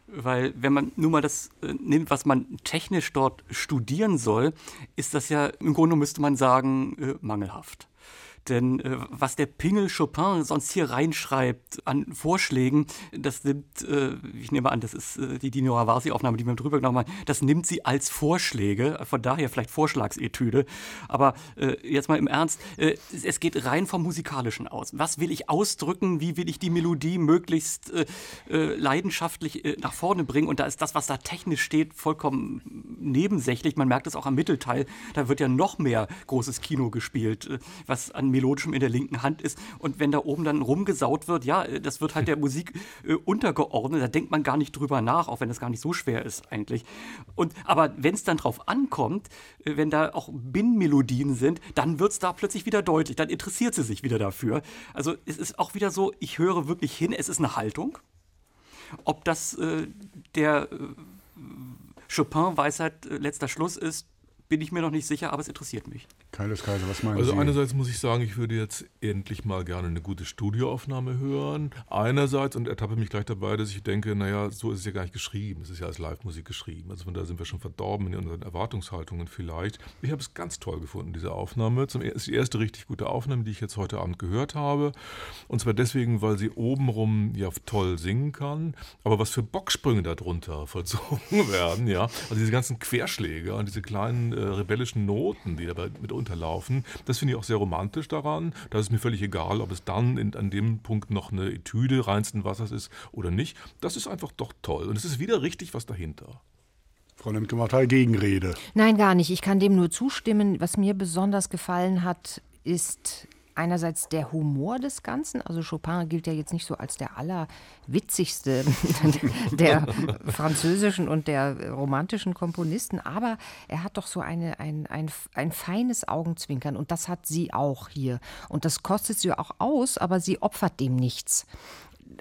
Weil wenn man nun mal das äh, nimmt, was man technisch dort studieren soll, ist das ja im Grunde müsste man sagen äh, mangelhaft. Denn äh, was der Pingel Chopin sonst hier reinschreibt an Vorschlägen, das nimmt, äh, ich nehme an, das ist äh, die Dino Ravasi-Aufnahme, die wir drüber genommen haben, das nimmt sie als Vorschläge, von daher vielleicht Vorschlagsetüde. Aber äh, jetzt mal im Ernst, äh, es geht rein vom Musikalischen aus. Was will ich ausdrücken? Wie will ich die Melodie möglichst äh, leidenschaftlich nach vorne bringen? Und da ist das, was da technisch steht, vollkommen nebensächlich. Man merkt es auch am Mittelteil. Da wird ja noch mehr großes Kino gespielt, was an melodischem in der linken Hand ist. Und wenn da oben dann rumgesaut wird, ja, äh, das wird halt <laughs> der Musik äh, untergeordnet. Da denkt man gar nicht drüber nach, auch wenn das gar nicht so schwer ist eigentlich. Und, aber wenn es dann drauf ankommt, äh, wenn da auch Binnenmelodien sind, dann wird es da plötzlich wieder deutlich. Dann interessiert sie sich wieder dafür. Also es ist auch wieder so, ich höre wirklich hin, es ist eine Haltung. Ob das äh, der äh, Chopin-Weisheit äh, letzter Schluss ist, bin ich mir noch nicht sicher, aber es interessiert mich. Keiles Kaiser, was meinen also Sie? Also einerseits muss ich sagen, ich würde jetzt endlich mal gerne eine gute Studioaufnahme hören. Einerseits und ertappe mich gleich dabei, dass ich denke, naja, so ist es ja gar nicht geschrieben. Es ist ja als Live-Musik geschrieben. Also von da sind wir schon verdorben in unseren Erwartungshaltungen vielleicht. Ich habe es ganz toll gefunden, diese Aufnahme. Zum ist die erste richtig gute Aufnahme, die ich jetzt heute Abend gehört habe. Und zwar deswegen, weil sie obenrum ja toll singen kann, aber was für Bocksprünge darunter <laughs> vollzogen werden, ja. Also diese ganzen Querschläge und diese kleinen äh, rebellischen Noten, die dabei mit unterlaufen. Das finde ich auch sehr romantisch daran. Da ist mir völlig egal, ob es dann in, an dem Punkt noch eine Etüde reinsten Wassers ist oder nicht. Das ist einfach doch toll. Und es ist wieder richtig was dahinter. Frau Lemke-Martei, Gegenrede. Nein, gar nicht. Ich kann dem nur zustimmen. Was mir besonders gefallen hat, ist einerseits der Humor des Ganzen. Also Chopin gilt ja jetzt nicht so als der allerwitzigste <laughs> der französischen und der romantischen Komponisten, aber er hat doch so eine, ein, ein, ein feines Augenzwinkern und das hat sie auch hier. Und das kostet sie auch aus, aber sie opfert dem nichts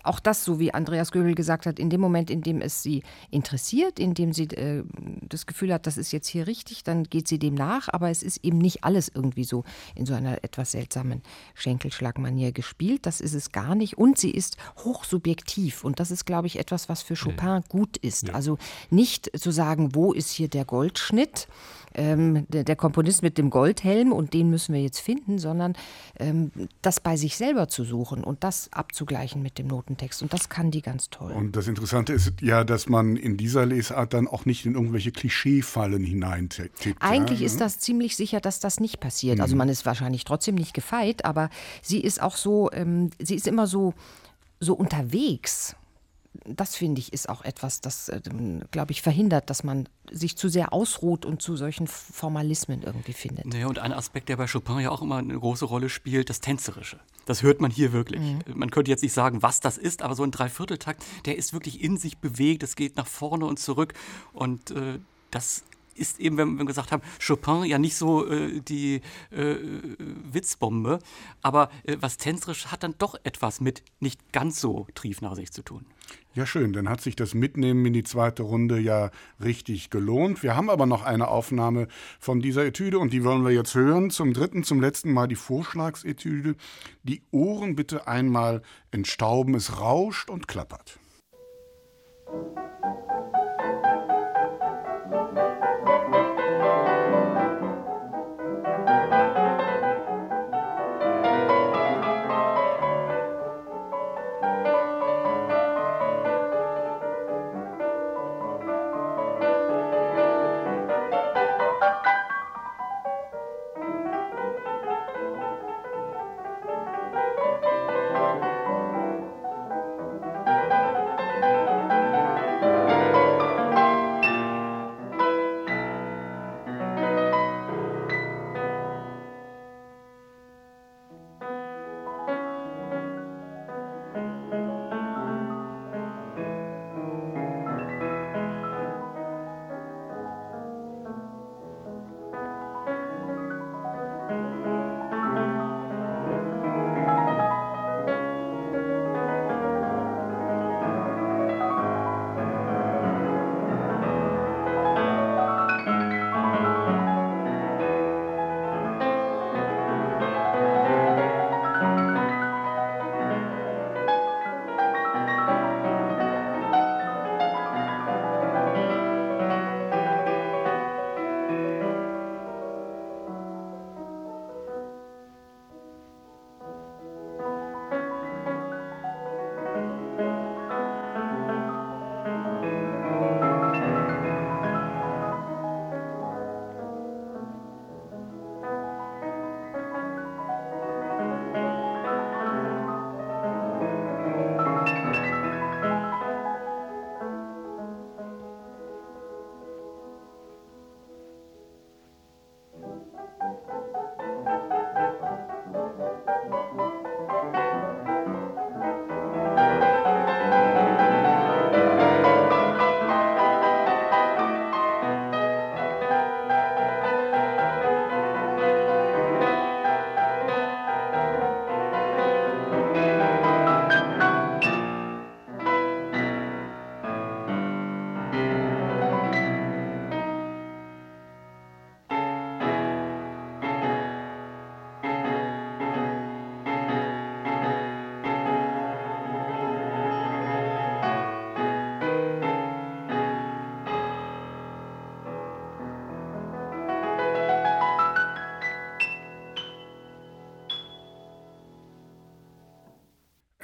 auch das, so wie Andreas Göbel gesagt hat, in dem Moment, in dem es sie interessiert, in dem sie äh, das Gefühl hat, das ist jetzt hier richtig, dann geht sie dem nach, aber es ist eben nicht alles irgendwie so in so einer etwas seltsamen Schenkelschlagmanier gespielt. Das ist es gar nicht. Und sie ist hochsubjektiv. Und das ist, glaube ich, etwas, was für Chopin gut ist. Ja. Also nicht zu sagen, wo ist hier der Goldschnitt, ähm, der, der, Komponist mit dem Goldhelm und den müssen wir jetzt finden, sondern ähm, das bei sich selber zu suchen und das abzugleichen mit dem Notentext. Und das kann die ganz toll. Und das Interessante ist ja, dass man in dieser Lesart dann auch nicht in irgendwelche Klischeefallen hineintippt. Eigentlich ja? ist das ziemlich sicher, dass das nicht passiert. Also mhm. Also man ist wahrscheinlich trotzdem nicht gefeit, aber sie ist auch so, ähm, sie ist immer so, so unterwegs das finde ich ist auch etwas, das, äh, glaube ich, verhindert, dass man sich zu sehr ausruht und zu solchen Formalismen irgendwie findet. Naja, und ein Aspekt, der bei Chopin ja auch immer eine große Rolle spielt, das Tänzerische. Das hört man hier wirklich. Mhm. Man könnte jetzt nicht sagen, was das ist, aber so ein Dreivierteltakt, der ist wirklich in sich bewegt, es geht nach vorne und zurück und äh, das ist eben, wenn wir gesagt haben, Chopin ja nicht so äh, die äh, Witzbombe, aber äh, was tänzerisch hat dann doch etwas mit nicht ganz so triefnasig zu tun. Ja, schön. Dann hat sich das Mitnehmen in die zweite Runde ja richtig gelohnt. Wir haben aber noch eine Aufnahme von dieser Etüde und die wollen wir jetzt hören. Zum dritten, zum letzten Mal die Vorschlagsetüde. Die Ohren bitte einmal entstauben. Es rauscht und klappert.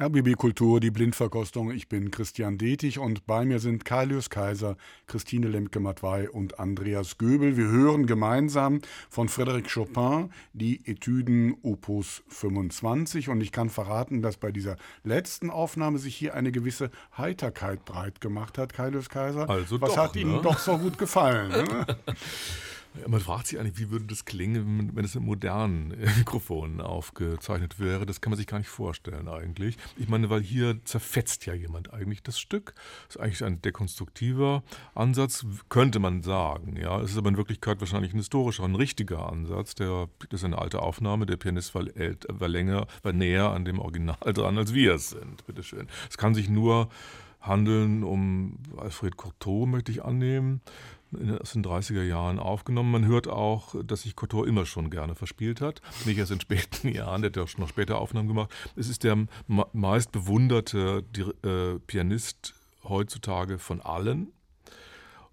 RBB Kultur, die Blindverkostung. Ich bin Christian Detig und bei mir sind Kailius Kaiser, Christine Lemke-Matwei und Andreas Göbel. Wir hören gemeinsam von Frédéric Chopin die Etüden Opus 25 und ich kann verraten, dass bei dieser letzten Aufnahme sich hier eine gewisse Heiterkeit breit gemacht hat, Kailius Kaiser. Also Was doch, hat Ihnen ne? doch so gut gefallen? Ne? <laughs> Man fragt sich eigentlich, wie würde das klingen, wenn es mit modernen äh, <laughs> Mikrofonen aufgezeichnet wäre. Das kann man sich gar nicht vorstellen eigentlich. Ich meine, weil hier zerfetzt ja jemand eigentlich das Stück. Das ist eigentlich ein dekonstruktiver Ansatz, könnte man sagen. Ja, es ist aber in Wirklichkeit wahrscheinlich ein historischer, ein richtiger Ansatz. Der, das ist eine alte Aufnahme. Der Pianist war, ält- war länger, war näher an dem Original <laughs> dran, als wir es sind. Bitteschön. Es kann sich nur handeln um Alfred Cortot, möchte ich annehmen aus den 30er Jahren aufgenommen. Man hört auch, dass sich Couture immer schon gerne verspielt hat. Nicht erst in späten <laughs> Jahren, der hat ja auch noch später Aufnahmen gemacht. Es ist der me- meist bewunderte äh, Pianist heutzutage von allen.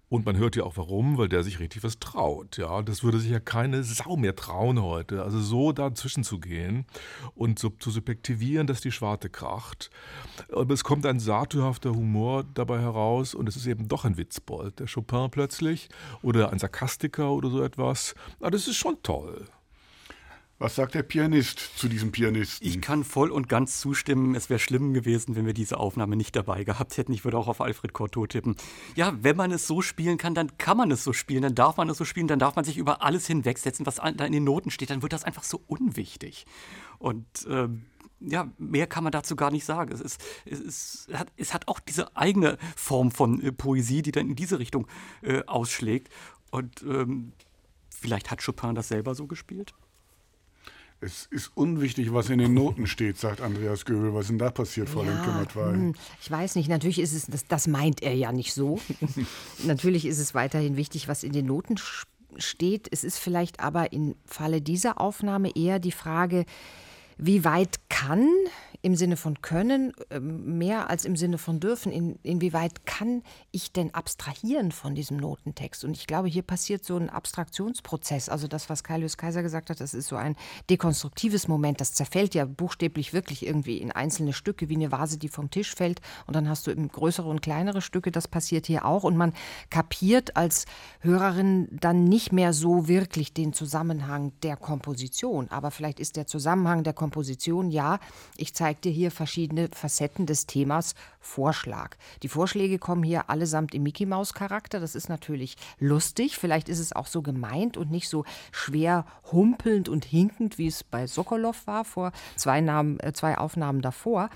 Und man hört ja auch warum, weil der sich richtig was traut. Ja, das würde sich ja keine Sau mehr trauen heute. Also so dazwischen zu gehen und so zu subjektivieren, dass die Schwarte kracht. Aber es kommt ein satyrhafter Humor dabei heraus und es ist eben doch ein Witzbold. Der Chopin plötzlich oder ein Sarkastiker oder so etwas. Ah, das ist schon toll. Was sagt der Pianist zu diesem Pianisten? Ich kann voll und ganz zustimmen. Es wäre schlimm gewesen, wenn wir diese Aufnahme nicht dabei gehabt hätten. Ich würde auch auf Alfred Cortot tippen. Ja, wenn man es so spielen kann, dann kann man es so spielen. Dann darf man es so spielen. Dann darf man sich über alles hinwegsetzen, was da in den Noten steht. Dann wird das einfach so unwichtig. Und ähm, ja, mehr kann man dazu gar nicht sagen. Es, ist, es, ist, hat, es hat auch diese eigene Form von äh, Poesie, die dann in diese Richtung äh, ausschlägt. Und ähm, vielleicht hat Chopin das selber so gespielt. Es ist unwichtig, was in den Noten steht, sagt Andreas Göbel. Was ist denn da passiert, Frau Lemke-Matwei? hm, ich weiß nicht, natürlich ist es, das, das meint er ja nicht so. <laughs> natürlich ist es weiterhin wichtig, was in den Noten steht. Es ist vielleicht aber im Falle dieser Aufnahme eher die Frage, wie weit kann im Sinne von können, ähm, mehr als im Sinne von dürfen, in, inwieweit kann ich denn abstrahieren von diesem Notentext? Und ich glaube, hier passiert so ein Abstraktionsprozess. Also das, was Kailius Kaiser gesagt hat, das ist so ein dekonstruktives Moment. Das zerfällt ja buchstäblich wirklich irgendwie in einzelne Stücke, wie eine Vase, die vom Tisch fällt. Und dann hast du eben größere und kleinere Stücke. Das passiert hier auch. Und man kapiert als Hörerin dann nicht mehr so wirklich den Zusammenhang der Komposition. Aber vielleicht ist der Zusammenhang der Komposition, ja, ich zeige dir hier verschiedene Facetten des Themas Vorschlag. Die Vorschläge kommen hier allesamt im Mickey-Maus-Charakter. Das ist natürlich lustig. Vielleicht ist es auch so gemeint und nicht so schwer humpelnd und hinkend, wie es bei Sokolov war vor zwei, Namen, äh, zwei Aufnahmen davor.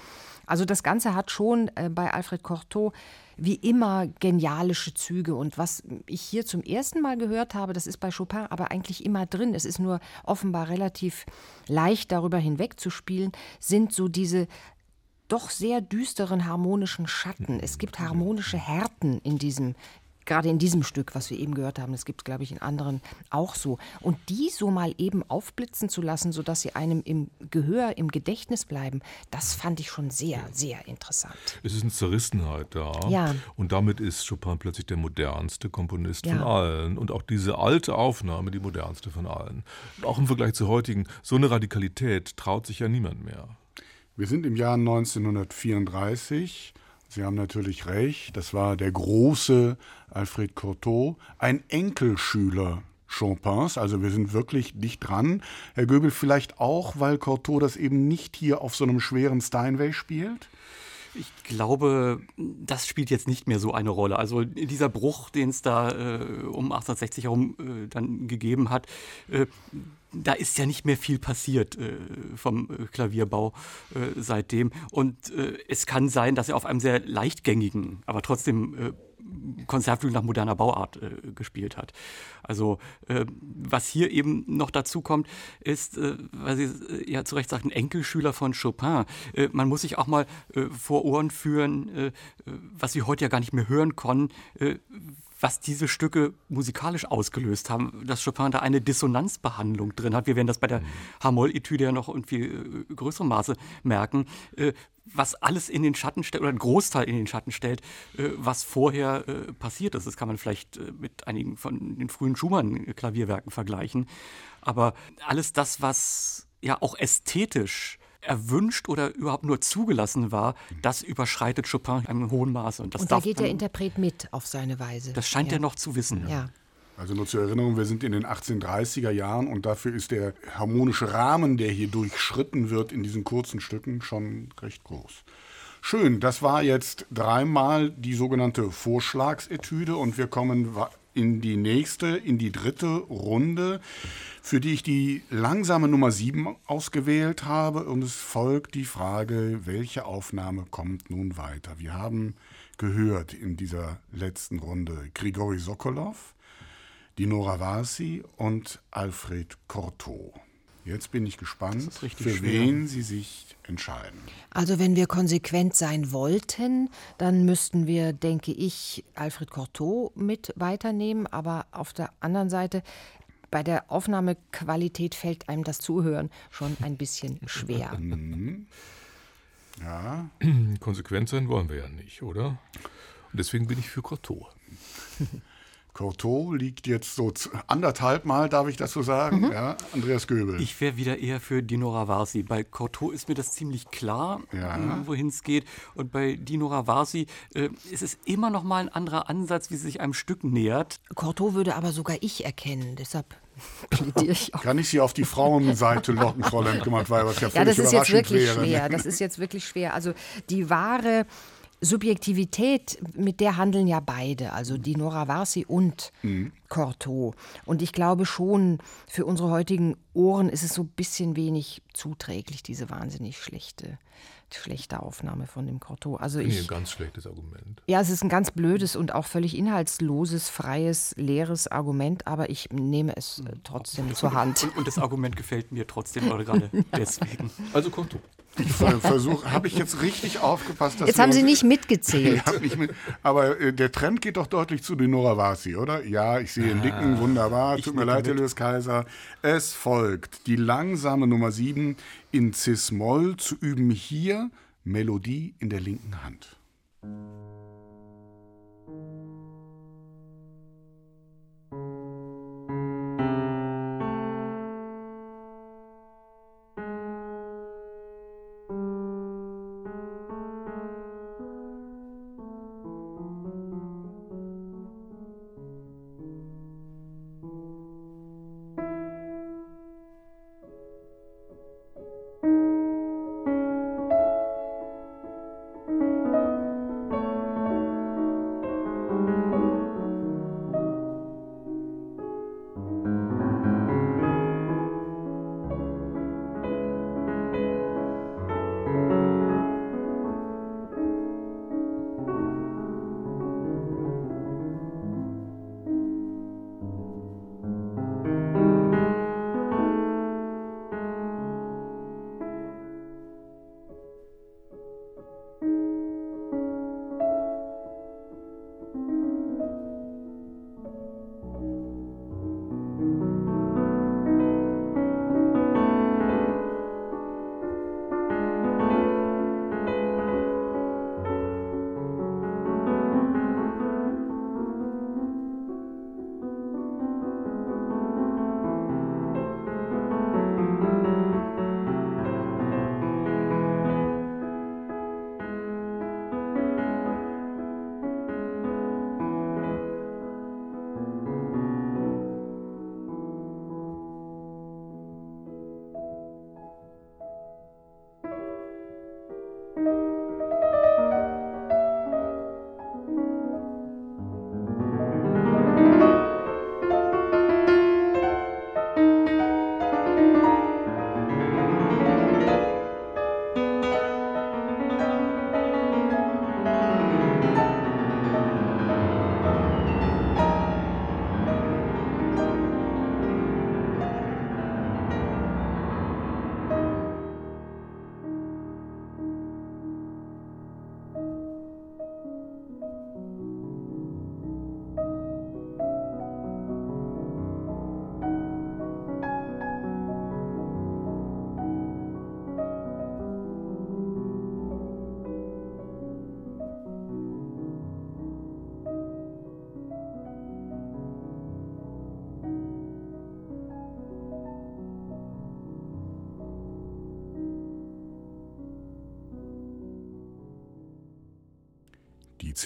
Also das Ganze hat schon äh, bei Alfred Cortot wie immer genialische Züge. Und was ich hier zum ersten Mal gehört habe, das ist bei Chopin aber eigentlich immer drin. Es ist nur offenbar relativ leicht darüber hinwegzuspielen, sind so diese doch sehr düsteren harmonischen Schatten. Es gibt harmonische Härten in diesem gerade in diesem Stück, was wir eben gehört haben, das gibt es, glaube ich, in anderen auch so. Und die so mal eben aufblitzen zu lassen, sodass sie einem im Gehör, im Gedächtnis bleiben, das fand ich schon sehr, sehr interessant. Es ist eine Zerrissenheit da. Ja. Und damit ist Chopin plötzlich der modernste Komponist Ja. von allen. Und auch diese alte Aufnahme die modernste von allen. Und auch im Vergleich zu heutigen, so eine Radikalität traut sich ja niemand mehr. Wir sind im Jahr 1934. Sie haben natürlich recht. Das war der große Alfred Cortot, ein Enkelschüler Chopins. Also wir sind wirklich dicht dran. Herr Göbel, vielleicht auch, weil Cortot das eben nicht hier auf so einem schweren Steinway spielt? Ich glaube, das spielt jetzt nicht mehr so eine Rolle. Also dieser Bruch, den es da äh, um 1860 herum äh, dann gegeben hat, äh, da ist ja nicht mehr viel passiert äh, vom äh, Klavierbau äh, seitdem. Und äh, es kann sein, dass er auf einem sehr leichtgängigen, aber trotzdem äh, Konzertflügel nach moderner Bauart äh, gespielt hat. Also äh, was hier eben noch dazu kommt, ist, äh, weil Sie äh, ja zu Recht sagten, Enkelschüler von Chopin. Man muss sich auch mal vor Ohren führen, was Sie heute ja gar nicht mehr hören konnten, äh, was diese Stücke musikalisch ausgelöst haben, dass Chopin da eine Dissonanzbehandlung drin hat. Wir werden das bei der Hamoll-Etüde ja noch in viel äh, größerem Maße merken, äh, was alles in den Schatten stellt, oder einen Großteil in den Schatten stellt, äh, was vorher passiert ist. Das kann man vielleicht mit einigen von den frühen Schumann-Klavierwerken vergleichen. Aber alles das, was ja auch ästhetisch erwünscht oder überhaupt nur zugelassen war, das überschreitet Chopin in einem hohen Maße. Und, und da geht der Interpret mit auf seine Weise. Das scheint ja. er noch zu wissen. Ja. Also nur zur Erinnerung, wir sind in den 1830er Jahren und dafür ist der harmonische Rahmen, der hier durchschritten wird in diesen kurzen Stücken, schon recht groß. Schön, das war jetzt dreimal die sogenannte Vorschlagsetüde und wir kommen in die nächste, in die dritte Runde, für die ich die langsame Nummer 7 ausgewählt habe. Und es folgt die Frage, welche Aufnahme kommt nun weiter? Wir haben gehört in dieser letzten Runde Grigori Sokolov, Dinora Varsi und Alfred Cortot. Jetzt bin ich gespannt, für schwer. wen Sie sich entscheiden. Also wenn wir konsequent sein wollten, dann müssten wir, denke ich, Alfred Cortot mit weiternehmen. Aber auf der anderen Seite, bei der Aufnahmequalität fällt einem das Zuhören schon ein bisschen schwer. <laughs> Mhm. ja. Konsequent sein wollen wir ja nicht, oder? Und deswegen bin ich für Cortot. <laughs> Cortot liegt jetzt so anderthalb Mal, darf ich das so sagen? Mhm. Ja, Andreas Göbel. Ich wäre wieder eher für Dino Ravarsi. Bei Cortot ist mir das ziemlich klar, ja. Äh, wohin es geht. Und bei Dino Ravarsi äh, ist es immer noch mal ein anderer Ansatz, wie sie sich einem Stück nähert. Cortot würde aber sogar ich erkennen, deshalb <laughs> plädiere ich auch. Kann ich Sie auf die Frauenseite locken, Frau was ja Ja, das ist jetzt wirklich wäre. schwer. Das ist jetzt wirklich schwer. Also die wahre Subjektivität, mit der handeln ja beide, also die Nora Varsi und mhm. Cortot. Und ich glaube schon, für unsere heutigen Ohren ist es so ein bisschen wenig zuträglich, diese wahnsinnig schlechte, schlechte Aufnahme von dem Cortot. Also ich, ein ganz schlechtes Argument. Ja, es ist ein ganz blödes und auch völlig inhaltsloses, freies, leeres Argument, aber ich nehme es äh, trotzdem zur Hand. Und, und, das Argument gefällt mir trotzdem gerade <laughs> deswegen. Also Cortot. Ich versuche, habe ich jetzt richtig aufgepasst? jetzt haben Sie nicht mitgezählt. nicht mit, aber äh, der Trend geht doch deutlich zu Dinora Vasi, oder? Ja, ich sehe einen Dicken, wunderbar. Tut mir leid, Herr Lös Kaiser. Es folgt die langsame Nummer 7 in Cis-Moll zu üben hier Melodie in der linken Hand.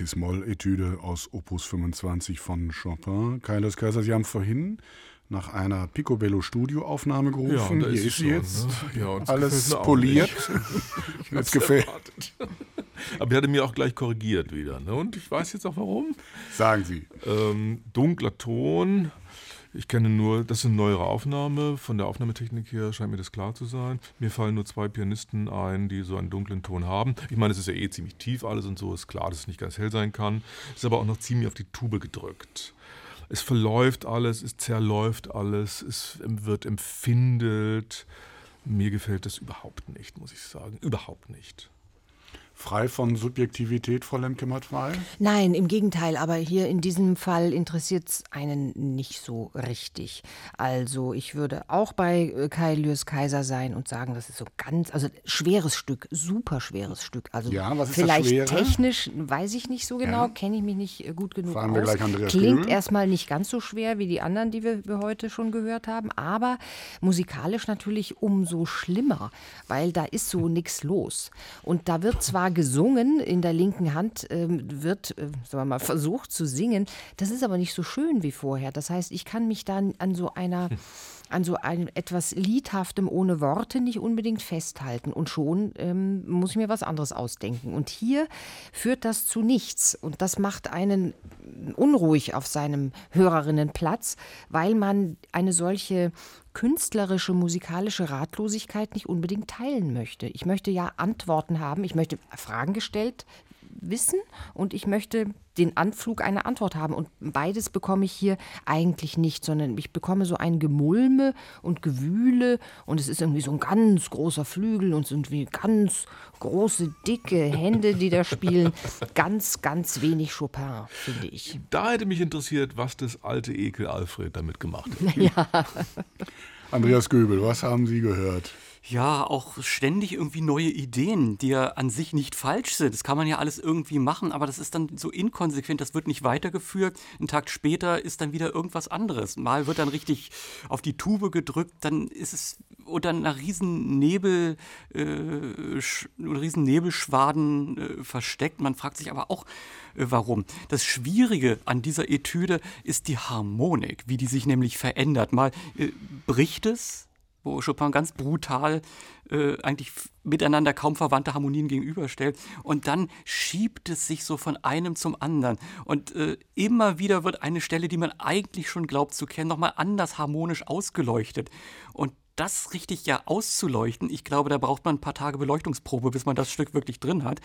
Cis-Moll-Etüde aus Opus 25 von Chopin. Kailas Kaiser, Sie haben vorhin nach einer Picobello Studioaufnahme gerufen. Ja, Hier ist sie jetzt. Ne? Ja, Alles poliert. <laughs> Jetzt gefällt. Aber ich hatte mir auch gleich korrigiert wieder. Ne? Und ich weiß jetzt auch warum. Sagen Sie. Ähm, dunkler Ton. Ich kenne nur, das ist eine neuere Aufnahme. Von der Aufnahmetechnik her scheint mir das klar zu sein. Mir fallen nur zwei Pianisten ein, die so einen dunklen Ton haben. Ich meine, es ist ja eh ziemlich tief alles und so, ist klar, dass es nicht ganz hell sein kann. Ist aber auch noch ziemlich auf die Tube gedrückt. Es verläuft alles, es zerläuft alles, es wird empfindelt. Mir gefällt das überhaupt nicht, muss ich sagen. Überhaupt nicht frei von Subjektivität, Frau Lemke-Matwei? Nein, im Gegenteil, aber hier in diesem Fall interessiert es einen nicht so richtig. Also ich würde auch bei äh, Kai Lürs Kaiser sein und sagen, das ist so ganz, also schweres Stück, super schweres Stück. Also ja, was ist vielleicht das technisch, weiß ich nicht so genau, ja. kenne ich mich nicht äh, gut genug Fragen wir aus. Gleich Andreas Klingt Göbel. erstmal nicht ganz so schwer wie die anderen, die wir, wir heute schon gehört haben, aber musikalisch natürlich umso schlimmer, weil da ist so nichts los. Und da wird zwar gesungen, in der linken Hand äh, wird, äh, sagen wir mal, versucht zu singen. Das ist aber nicht so schön wie vorher. Das heißt, ich kann mich dann an so einer an so einem etwas Liedhaftem ohne Worte nicht unbedingt festhalten. Und schon ähm, muss ich mir was anderes ausdenken. Und hier führt das zu nichts. Und das macht einen unruhig auf seinem Hörerinnenplatz, weil man eine solche künstlerische, musikalische Ratlosigkeit nicht unbedingt teilen möchte. Ich möchte ja Antworten haben, ich möchte Fragen gestellt wissen und ich möchte den Anflug einer Antwort haben. Und beides bekomme ich hier eigentlich nicht, sondern ich bekomme so ein Gemulme und Gewühle und es ist irgendwie so ein ganz großer Flügel und sind wie ganz große, dicke Hände, die da spielen. Ganz, ganz wenig Chopin, finde ich. Da hätte mich interessiert, was das alte Ekel Alfred damit gemacht hat. <laughs> Ja. Andreas Göbel, was haben Sie gehört? Ja, auch ständig irgendwie neue Ideen, die ja an sich nicht falsch sind. Das kann man ja alles irgendwie machen, aber das ist dann so inkonsequent, das wird nicht weitergeführt. Einen Tag später ist dann wieder irgendwas anderes. Mal wird dann richtig auf die Tube gedrückt, dann ist es unter einer riesen Nebel, äh, riesen Nebelschwaden äh, versteckt. Man fragt sich aber auch, äh, warum. Das Schwierige an dieser Etüde ist die Harmonik, wie die sich nämlich verändert. Mal äh, bricht es, wo Chopin ganz brutal äh, eigentlich miteinander kaum verwandte Harmonien gegenüberstellt. Und dann schiebt es sich so von einem zum anderen. Und äh, immer wieder wird eine Stelle, die man eigentlich schon glaubt zu kennen, nochmal anders harmonisch ausgeleuchtet. Und das richtig ja auszuleuchten, ich glaube, da braucht man ein paar Tage Beleuchtungsprobe, bis man das Stück wirklich drin hat.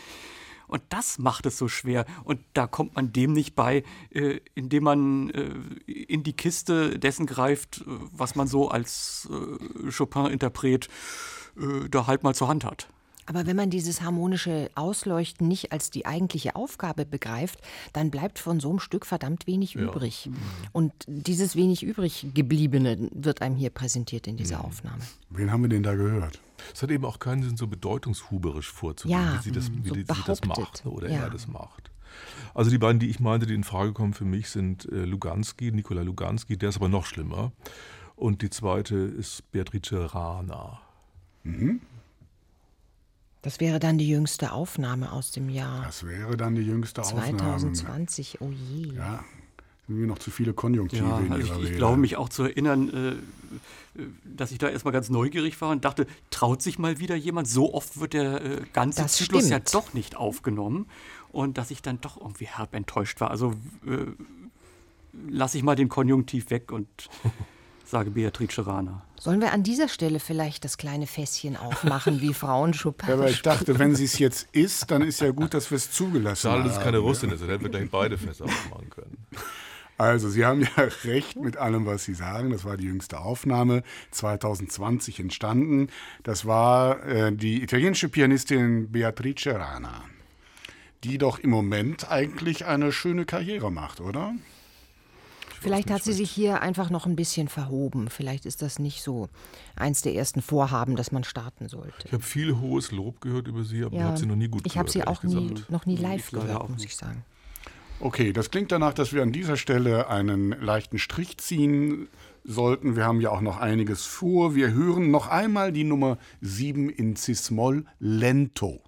Und das macht es so schwer. Und da kommt man dem nicht bei, äh, indem man äh, in die Kiste dessen greift, äh, was man so als äh, Chopin-Interpret äh, da halt mal zur Hand hat. Aber wenn man dieses harmonische Ausleuchten nicht als die eigentliche Aufgabe begreift, dann bleibt von so einem Stück verdammt wenig ja. übrig. Und dieses wenig übrig gebliebene wird einem hier präsentiert in dieser Aufnahme. Wen haben wir denn da gehört? Es hat eben auch keinen Sinn, so bedeutungshuberisch vorzugehen, ja, wie sie das, wie so die, sie das macht oder ja. er das macht. Also die beiden, die ich meinte, die in Frage kommen für mich, sind äh, Luganski, Nikolai Luganski, der ist aber noch schlimmer. Und die zweite ist Beatrice Rana. Mhm. Das wäre dann die jüngste Aufnahme aus dem Jahr. Das wäre dann die jüngste 2020, Aufnahme. 2020, oh je. Ja, sind mir noch zu viele Konjunktive ja, in also Ihrer ich, ich glaube mich auch zu erinnern, äh, dass ich da erstmal ganz neugierig war und dachte, traut sich mal wieder jemand? So oft wird der äh, ganze Das Zyklus ja stimmt. doch nicht aufgenommen. Und dass ich dann doch irgendwie herb enttäuscht war. Also äh, lasse ich mal den Konjunktiv weg und <laughs> sage Beatrice Rana. Sollen wir an dieser Stelle vielleicht das kleine Fässchen aufmachen, wie Frauen Chopin Ja, aber ich dachte, wenn sie es jetzt ist, dann ist ja gut, dass wir es zugelassen Schade, haben. dass es keine Russin ist, dann hätten wir gleich beide Fässer aufmachen können. Also, Sie haben ja <laughs> recht mit allem, was Sie sagen. Das war die jüngste Aufnahme, 2020 entstanden. Das war äh, die italienische Pianistin Beatrice Rana, die doch im Moment eigentlich eine schöne Karriere macht, oder? Vielleicht hat sie sich hier einfach noch ein bisschen verhoben. Vielleicht ist das nicht so eins der ersten Vorhaben, dass man starten sollte. Ich habe viel hohes Lob gehört über sie, aber ich Ja, habe sie noch nie gut ich habe sie gehört, auch nie, gesagt. noch nie Nee, live ich leider gehört, muss ich sagen. Okay, das klingt danach, dass wir an dieser Stelle einen leichten Strich ziehen sollten. Wir haben ja auch noch einiges vor. Wir hören noch einmal die Nummer 7 in Cis-Moll Lento.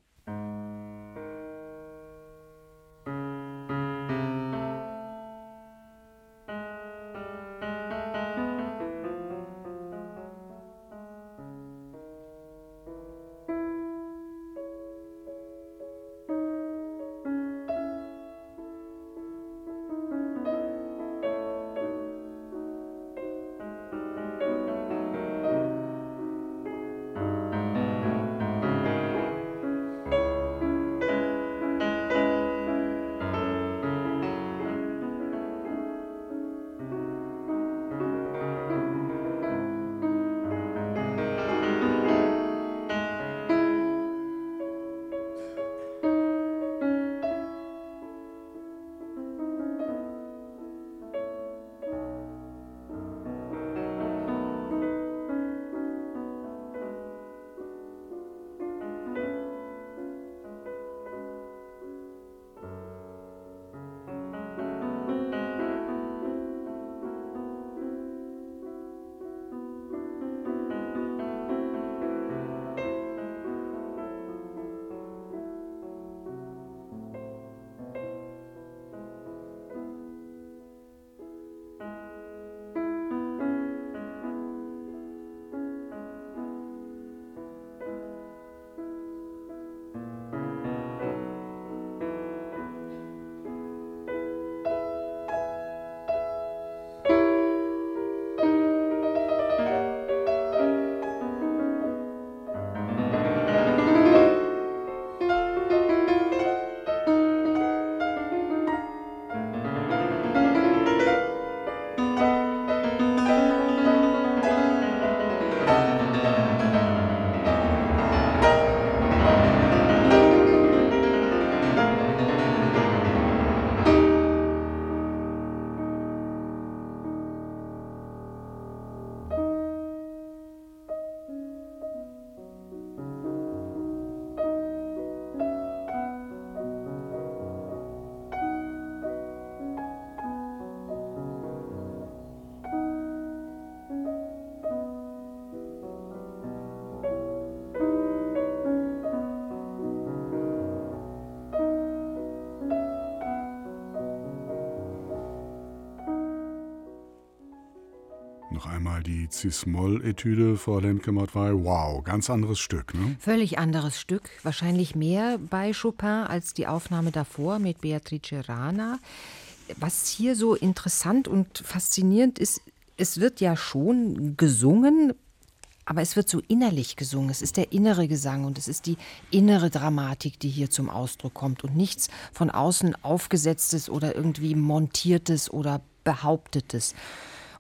Noch einmal die Cis-Moll-Etüde, Frau Lemke-Matwei. Wow, ganz anderes Stück, ne? Völlig anderes Stück. Wahrscheinlich mehr bei Chopin als die Aufnahme davor mit Beatrice Rana. Was hier so interessant und faszinierend ist, es wird ja schon gesungen, aber es wird so innerlich gesungen. Es ist der innere Gesang und es ist die innere Dramatik, die hier zum Ausdruck kommt und nichts von außen aufgesetztes oder irgendwie montiertes oder behauptetes.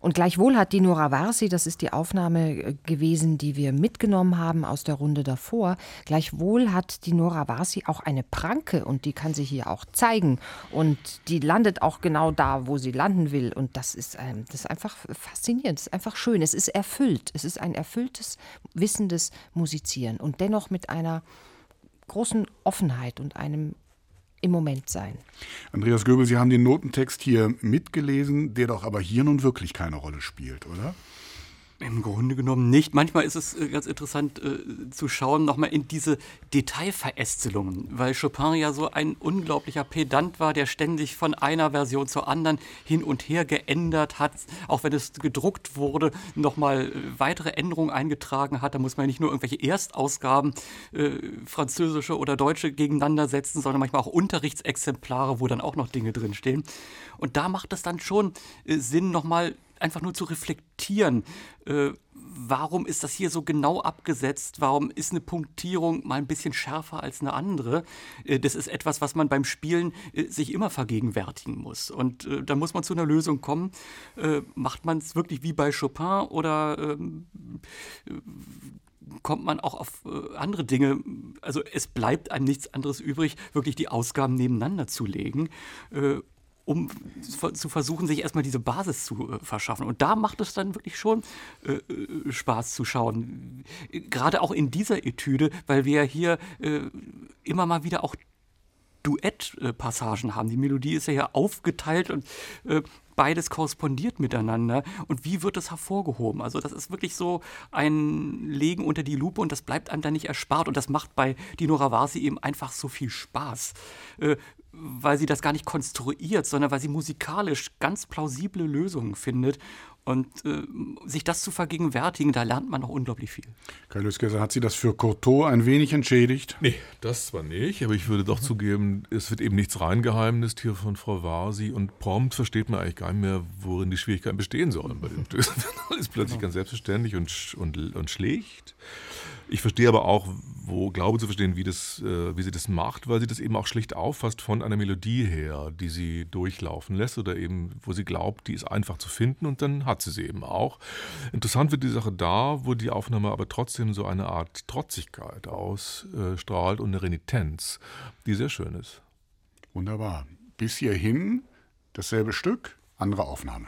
Und gleichwohl hat die Nora Varsi, das ist die Aufnahme äh, gewesen, die wir mitgenommen haben aus der Runde davor, gleichwohl hat die Nora Varsi auch eine Pranke und die kann sie hier auch zeigen. Und die landet auch genau da, wo sie landen will. Und das ist, ähm, das ist einfach faszinierend, das ist einfach schön. Es ist erfüllt. Es ist ein erfülltes, wissendes Musizieren und dennoch mit einer großen Offenheit und einem im Moment sein. Andreas Göbel, Sie haben den Notentext hier mitgelesen, der doch aber hier nun wirklich keine Rolle spielt, oder? Im Grunde genommen nicht. Manchmal ist es äh, ganz interessant äh, zu schauen, nochmal in diese Detailverästelungen, weil Chopin ja so ein unglaublicher Pedant war, der ständig von einer Version zur anderen hin und her geändert hat, auch wenn es gedruckt wurde, nochmal äh, weitere Änderungen eingetragen hat. Da muss man ja nicht nur irgendwelche Erstausgaben, äh, französische oder deutsche, gegeneinander setzen, sondern manchmal auch Unterrichtsexemplare, wo dann auch noch Dinge drinstehen. Und da macht es dann schon äh, Sinn, nochmal einfach nur zu reflektieren, äh, warum ist das hier so genau abgesetzt? Warum ist eine Punktierung mal ein bisschen schärfer als eine andere? Äh, das ist etwas, was man beim Spielen äh, sich immer vergegenwärtigen muss. Und äh, da muss man zu einer Lösung kommen. Äh, macht man es wirklich wie bei Chopin oder ähm, kommt man auch auf äh, andere Dinge. Also es bleibt einem nichts anderes übrig, wirklich die Ausgaben nebeneinander zu legen äh, um zu versuchen, sich erstmal diese Basis zu äh, verschaffen. Und da macht es dann wirklich schon äh, äh Spaß zu schauen. Gerade auch in dieser Etüde, weil wir hier äh, immer mal wieder auch Duettpassagen haben. Die Melodie ist ja hier aufgeteilt und äh, beides korrespondiert miteinander. Und wie wird das hervorgehoben? Also das ist wirklich so ein Legen unter die Lupe und das bleibt einem dann nicht erspart. Und das macht bei Dino Ravasi eben einfach so viel Spaß. Äh, weil sie das gar nicht konstruiert, sondern weil sie musikalisch ganz plausible Lösungen findet. Und äh, sich das zu vergegenwärtigen, da lernt man noch unglaublich viel. Kai Lüskeser, hat Sie das für Coteau ein wenig entschädigt? Nee, das zwar nicht, aber ich würde doch mhm. zugeben, es wird eben nichts reingeheimnist hier von Frau Vasi und prompt versteht man eigentlich gar nicht mehr, worin die Schwierigkeiten bestehen sollen bei Tönen. Alles <laughs> plötzlich genau. ganz selbstverständlich und, und, und schlicht. Ich verstehe aber auch, wo Glaube zu verstehen, wie, das, äh, wie sie das macht, weil sie das eben auch schlicht auffasst von einer Melodie her, die sie durchlaufen lässt oder eben, wo sie glaubt, die ist einfach zu finden und dann hat sie sie eben auch. Interessant wird die Sache da, wo die Aufnahme aber trotzdem so eine Art Trotzigkeit ausstrahlt und eine Renitenz, die sehr schön ist. Wunderbar. Bis hierhin dasselbe Stück, andere Aufnahme.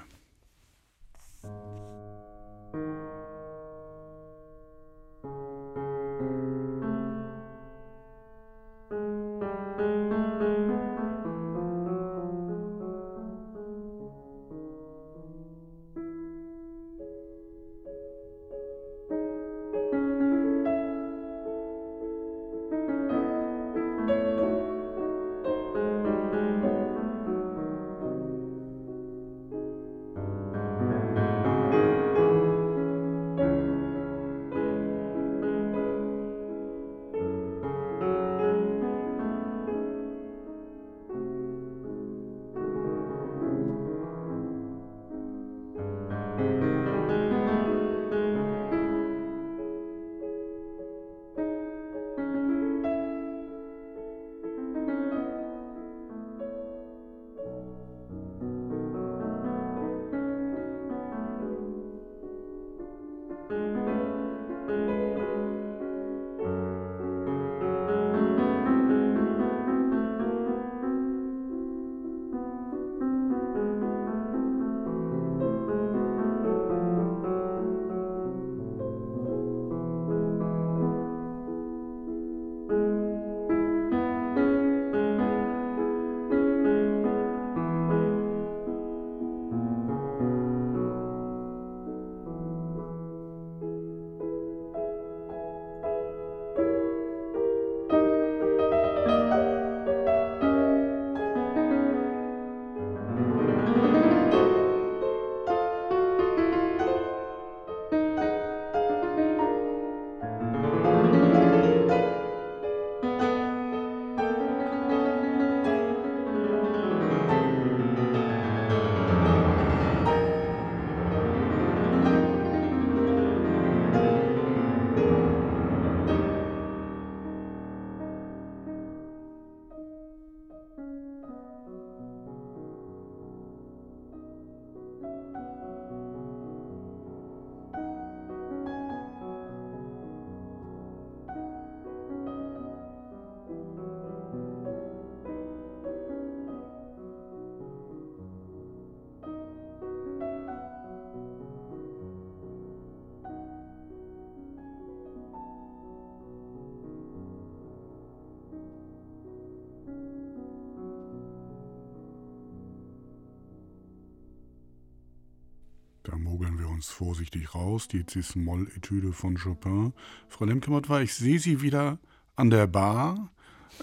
Es vorsichtig raus, die Cis-Moll-Etüde von Chopin. Frau Lemke-Mottwar, ich sehe Sie wieder an der Bar.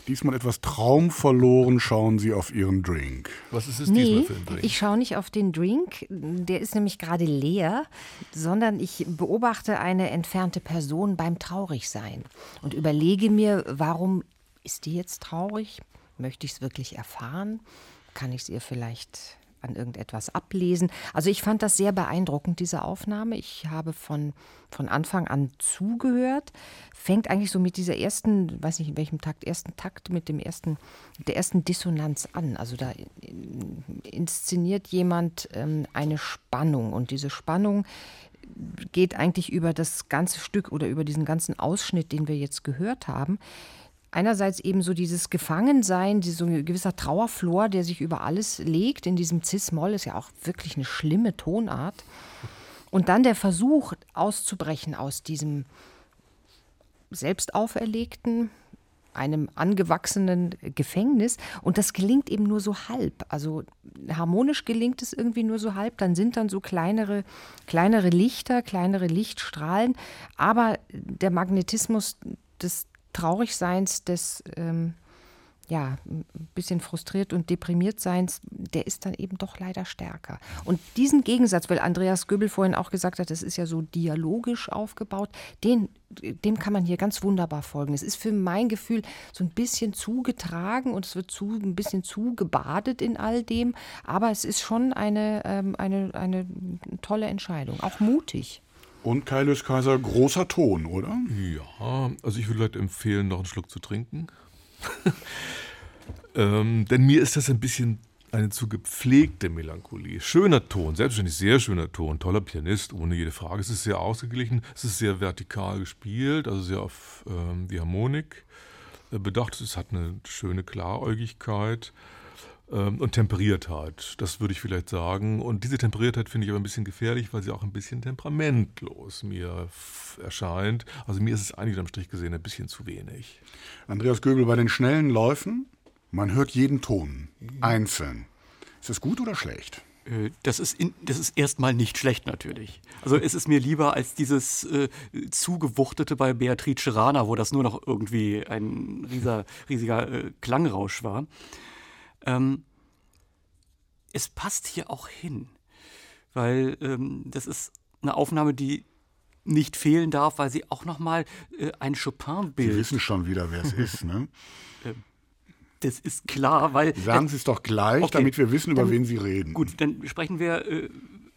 Diesmal etwas traumverloren schauen Sie auf Ihren Drink. Was ist es nee, diesmal für ein Drink? ich schaue nicht auf den Drink, der ist nämlich gerade leer, sondern ich beobachte eine entfernte Person beim Traurigsein und überlege mir, warum ist die jetzt traurig? Möchte ich es wirklich erfahren? Kann ich es ihr vielleicht an irgendetwas ablesen. Also ich fand das sehr beeindruckend, diese Aufnahme. Ich habe von, von Anfang an zugehört. Fängt eigentlich so mit dieser ersten, weiß nicht in welchem Takt, ersten Takt, mit dem ersten, der ersten Dissonanz an. Also da inszeniert jemand ähm, eine Spannung und diese Spannung geht eigentlich über das ganze Stück oder über diesen ganzen Ausschnitt, den wir jetzt gehört haben einerseits eben so dieses Gefangensein, so ein gewisser Trauerflor, der sich über alles legt in diesem Cis-Moll, ist ja auch wirklich eine schlimme Tonart. Und dann der Versuch auszubrechen aus diesem selbst auferlegten, einem angewachsenen Gefängnis. Und das gelingt eben nur so halb. Also harmonisch gelingt es irgendwie nur so halb. Dann sind dann so kleinere, kleinere Lichter, kleinere Lichtstrahlen. Aber der Magnetismus des Traurigseins, des ähm, ja, ein bisschen frustriert und deprimiert Seins, der ist dann eben doch leider stärker. Und diesen Gegensatz, weil Andreas Göbel vorhin auch gesagt hat, das ist ja so dialogisch aufgebaut, den, dem kann man hier ganz wunderbar folgen. Es ist für mein Gefühl so ein bisschen zugetragen und es wird zu, ein bisschen zugebadet in all dem, aber es ist schon eine, ähm, eine, eine tolle Entscheidung, auch mutig. Und Kaius Kaiser, großer Ton, oder? Ja, also ich würde Leute empfehlen, noch einen Schluck zu trinken. <laughs> ähm, denn mir ist das ein bisschen eine zu gepflegte Melancholie. Schöner Ton, selbstverständlich sehr schöner Ton, toller Pianist, ohne jede Frage. Es ist sehr ausgeglichen, es ist sehr vertikal gespielt, also sehr auf ähm, die Harmonik äh, bedacht. Es hat eine schöne Klaräugigkeit ähm, und Temperiertheit. Das würde ich vielleicht sagen. Und diese Temperiertheit finde ich aber ein bisschen gefährlich, weil sie auch ein bisschen temperamentlos mir erscheint. Also mir ist es eigentlich am Strich gesehen ein bisschen zu wenig. Andreas Göbel, bei den schnellen Läufen, man hört jeden Ton einzeln. Ist das gut oder schlecht? Äh, das ist, in, das ist erstmal nicht schlecht natürlich. Also es ist mir lieber als dieses äh, zugewuchtete bei Beatrice Rana, wo das nur noch irgendwie ein rieser, riesiger äh, Klangrausch war. Ähm, es passt hier auch hin, weil ähm, das ist eine Aufnahme, die nicht fehlen darf, weil sie auch nochmal äh, ein Chopin-Bild. Sie wissen schon wieder, wer es <laughs> ist, ne? Ähm, das ist klar, weil. Sagen Sie es doch gleich, okay, damit wir wissen, über dann, wen Sie reden. Gut, dann sprechen wir äh,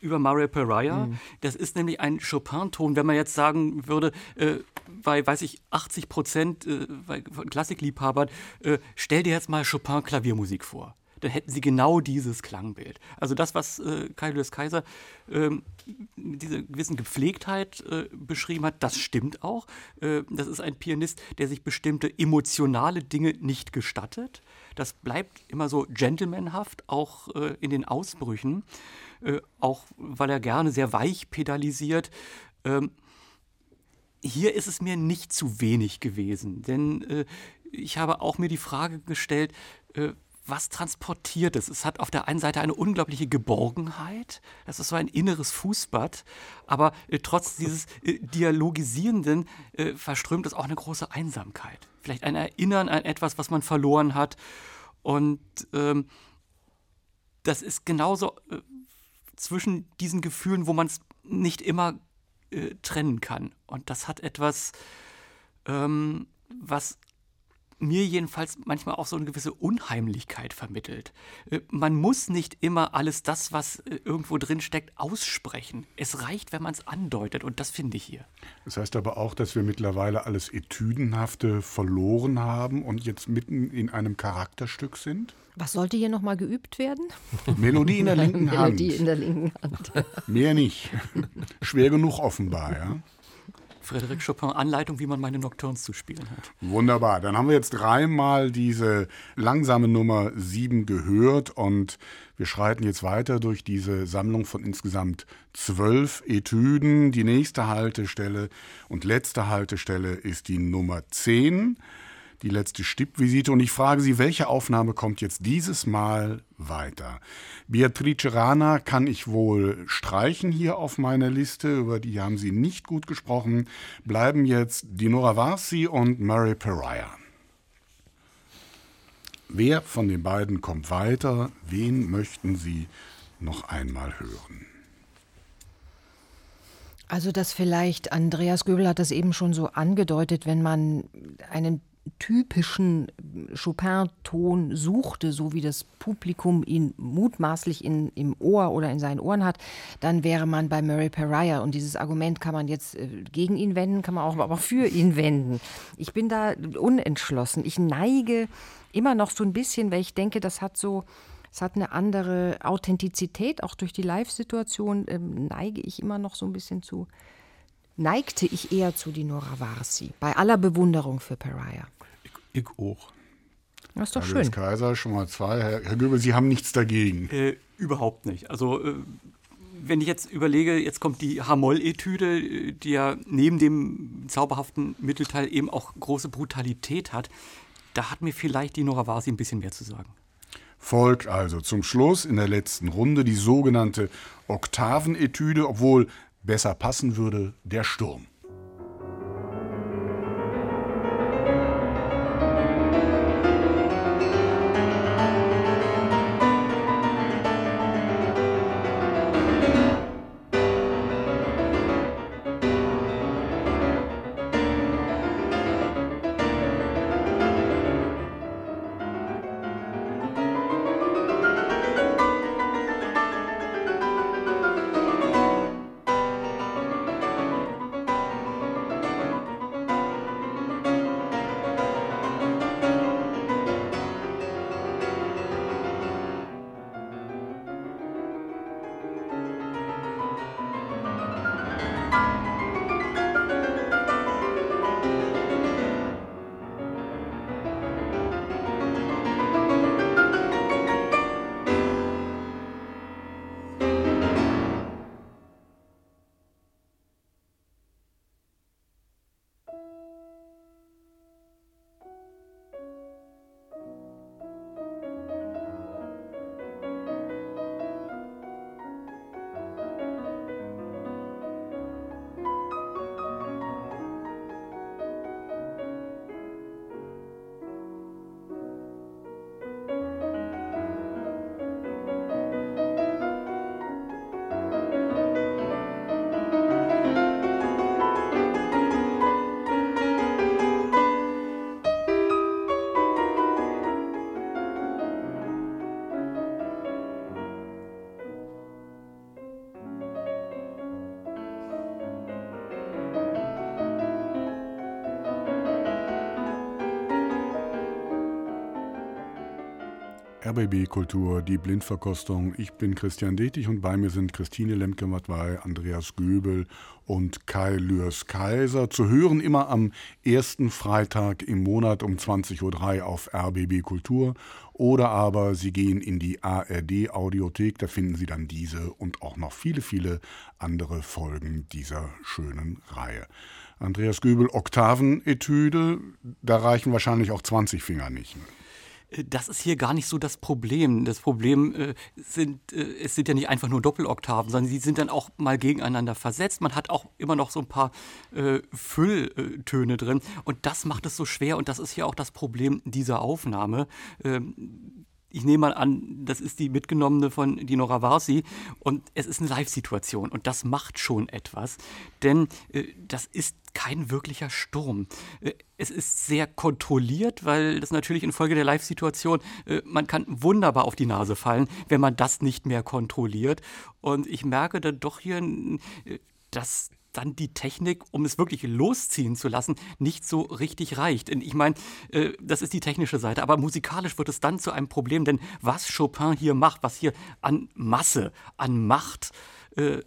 über Mario Pariah. Mhm. Das ist nämlich ein Chopin-Ton. Wenn man jetzt sagen würde, äh, bei, weiß ich, 80 Prozent äh, von Klassikliebhabern, äh, stell dir jetzt mal Chopin-Klaviermusik vor dann hätten sie genau dieses Klangbild. Also das, was äh, Kai Lewis Kaiser ähm, diese gewissen Gepflegtheit äh, beschrieben hat, das stimmt auch. Äh, das ist ein Pianist, der sich bestimmte emotionale Dinge nicht gestattet. Das bleibt immer so gentlemanhaft, auch äh, in den Ausbrüchen, äh, auch weil er gerne sehr weich pedalisiert. Ähm, hier ist es mir nicht zu wenig gewesen, denn äh, ich habe auch mir die Frage gestellt, äh, was transportiert es? Es hat auf der einen Seite eine unglaubliche Geborgenheit, das ist so ein inneres Fußbad, aber äh, trotz dieses äh, Dialogisierenden äh, verströmt es auch eine große Einsamkeit. Vielleicht ein Erinnern an etwas, was man verloren hat. Und ähm, das ist genauso äh, zwischen diesen Gefühlen, wo man es nicht immer äh, trennen kann. Und das hat etwas, ähm, was mir jedenfalls manchmal auch so eine gewisse Unheimlichkeit vermittelt. Äh, man muss nicht immer alles das, was äh, irgendwo drin steckt, aussprechen. Es reicht, wenn man es andeutet und das finde ich hier. Das heißt aber auch, dass wir mittlerweile alles Etüdenhafte verloren haben und jetzt mitten in einem Charakterstück sind? Was sollte hier nochmal geübt werden? <laughs> Melodie in der linken <laughs> Hand. Melodie in der linken Hand. Mehr nicht. Schwer genug offenbar, ja. Frédéric Chopin Anleitung, wie man meine Nocturnes zu spielen hat. Wunderbar. Dann haben wir jetzt dreimal diese langsame Nummer 7 gehört und wir schreiten jetzt weiter durch diese Sammlung von insgesamt zwölf Etüden. Die nächste Haltestelle und letzte Haltestelle ist die Nummer 10. die letzte Stippvisite und ich frage Sie, welche Aufnahme kommt jetzt dieses Mal weiter? Beatrice Rana kann ich wohl streichen hier auf meiner Liste, über die haben Sie nicht gut gesprochen. Bleiben jetzt Dinora Varsi und Murray Pariah. Wer von den beiden kommt weiter? Wen möchten Sie noch einmal hören? Also das vielleicht, Andreas Göbel hat das eben schon so angedeutet, wenn man einen typischen Chopin-Ton suchte, so wie das Publikum ihn mutmaßlich in, im Ohr oder in seinen Ohren hat, dann wäre man bei Murray Pariah. Und dieses Argument kann man jetzt äh, gegen ihn wenden, kann man auch aber für ihn wenden. Ich bin da unentschlossen. Ich neige immer noch so ein bisschen, weil ich denke, das hat so es hat eine andere Authentizität, auch durch die Live-Situation ähm, neige ich immer noch so ein bisschen zu, neigte ich eher zu die Nora Varsi, bei aller Bewunderung für Pariah. Ich, auch. Das ist doch Alias schön. Kaiser, schon mal zwei. Herr, Herr Göbel, Sie haben nichts dagegen. Äh, überhaupt nicht. Also äh, wenn ich jetzt überlege, jetzt kommt die Hamoll-Etüde, die ja neben dem zauberhaften Mittelteil eben auch große Brutalität hat, da hat mir vielleicht die Nora Varsi ein bisschen mehr zu sagen. Folgt also zum Schluss in der letzten Runde die sogenannte Oktavenetüde, obwohl besser passen würde der Sturm. RBB Kultur, die Blindverkostung. Ich bin Christian Detig und bei mir sind Christine Lemke-Matwei, Andreas Göbel und Kai Lürs Kaiser. Zu hören immer am ersten Freitag im Monat um 20.03 Uhr auf RBB Kultur oder aber Sie gehen in die ARD Audiothek, da finden Sie dann diese und auch noch viele, viele andere Folgen dieser schönen Reihe. Andreas Göbel, Oktavenetüde, da reichen wahrscheinlich auch 20 Finger nicht. Äh, das ist hier gar nicht so das Problem. Das Problem äh, sind, äh, es sind ja nicht einfach nur Doppeloktaven, sondern sie sind dann auch mal gegeneinander versetzt. Man hat auch immer noch so ein paar äh, Fülltöne drin und das macht es so schwer und das ist ja auch das Problem dieser Aufnahme. Ähm, ich nehme mal an, das ist die mitgenommene von Dinora Varsi und es ist eine Live-Situation und das macht schon etwas, denn äh, das ist kein wirklicher Sturm. Äh, es ist sehr kontrolliert, weil das natürlich infolge der Live-Situation, äh, man kann wunderbar auf die Nase fallen, wenn man das nicht mehr kontrolliert. Und ich merke dann doch hier, äh, dass dann die Technik, um es wirklich losziehen zu lassen, nicht so richtig reicht. Ich meine, äh, das ist die technische Seite, aber musikalisch wird es dann zu einem Problem, denn was Chopin hier macht, was hier an Masse, an Macht äh,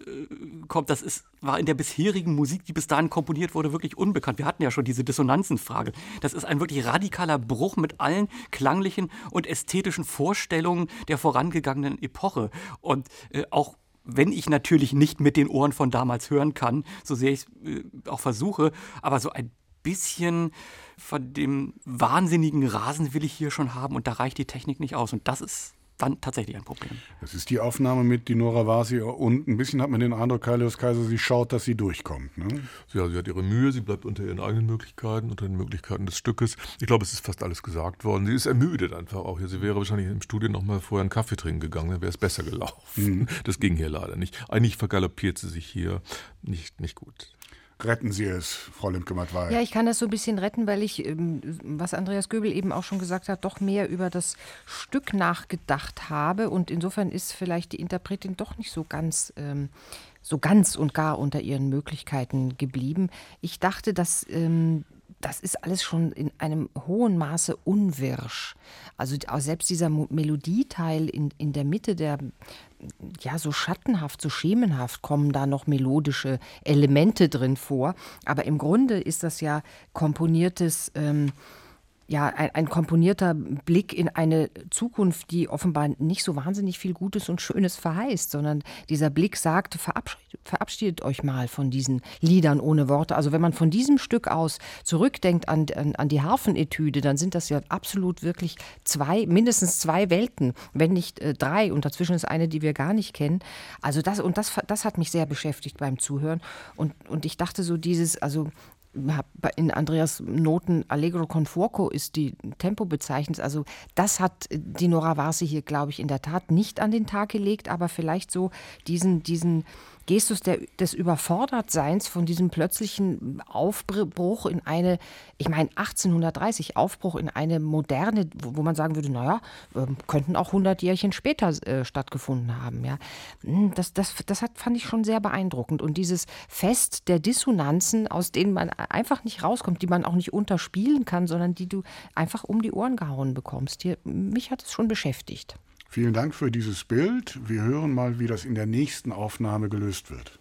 kommt, das ist, war in der bisherigen Musik, die bis dahin komponiert wurde, wirklich unbekannt. Wir hatten ja schon diese Dissonanzenfrage. Das ist ein wirklich radikaler Bruch mit allen klanglichen und ästhetischen Vorstellungen der vorangegangenen Epoche. Und äh, auch wenn ich natürlich nicht mit den Ohren von damals hören kann, so sehr ich es äh, auch versuche, aber so ein bisschen von dem wahnsinnigen Rasen will ich hier schon haben und da reicht die Technik nicht aus. Und das ist dann tatsächlich ein Problem. Das ist die Aufnahme mit Dinora Vasi und ein bisschen hat man den Eindruck, Kaius Kaiser, sie schaut, dass sie durchkommt. Ne? Ja, sie hat ihre Mühe, sie bleibt unter ihren eigenen Möglichkeiten, unter den Möglichkeiten des Stückes. Ich glaube, es ist fast alles gesagt worden. Sie ist ermüdet einfach auch hier. Sie wäre wahrscheinlich im Studio noch mal vorher einen Kaffee trinken gegangen, dann wäre es besser gelaufen. Mhm. Das ging hier leider nicht. Eigentlich vergaloppiert sie sich hier nicht, nicht gut. Retten Sie es, Frau Lemke-Matwei. Ja, ich kann das so ein bisschen retten, weil ich, ähm, was Andreas Göbel eben auch schon gesagt hat, doch mehr über das Stück nachgedacht habe. Und insofern ist vielleicht die Interpretin doch nicht so ganz, ähm, so ganz und gar unter ihren Möglichkeiten geblieben. Ich dachte, dass ähm, das ist alles schon in einem hohen Maße unwirsch. Also selbst dieser Melodieteil in, in der Mitte, der ja so schattenhaft, so schemenhaft kommen da noch melodische Elemente drin vor. Aber im Grunde ist das ja komponiertes. Ähm, ja, ein, ein, komponierter Blick in eine Zukunft, die offenbar nicht so wahnsinnig viel Gutes und Schönes verheißt, sondern dieser Blick sagt, verabschiedet, verabschiedet euch mal von diesen Liedern ohne Worte. Also wenn man von diesem Stück aus zurückdenkt an, an, an die Harfenetüde, dann sind das ja absolut wirklich zwei, mindestens zwei Welten, wenn nicht äh, drei. Und dazwischen ist eine, die wir gar nicht kennen. Also das, und das, das hat mich sehr beschäftigt beim Zuhören. Und, und ich dachte so dieses, also in Andreas Noten Allegro con fuoco ist die Tempo bezeichnet. Also das hat die Nora Varsi hier, glaube ich, in der Tat nicht an den Tag gelegt, aber vielleicht so diesen, diesen Gestus der, des Überfordertseins von diesem plötzlichen Aufbruch in eine, ich meine 1830, Aufbruch in eine moderne, wo, wo man sagen würde, naja, äh, könnten auch 100 Jährchen später äh, stattgefunden haben. Ja. Hm, das, das, das hat, fand ich schon sehr beeindruckend. Und dieses Fest der Dissonanzen, aus denen man einfach nicht rauskommt, die man auch nicht unterspielen kann, sondern die du einfach um die Ohren gehauen bekommst. Hier, mich hat es schon beschäftigt. Vielen Dank für dieses Bild. Wir hören mal, wie das in der nächsten Aufnahme gelöst wird.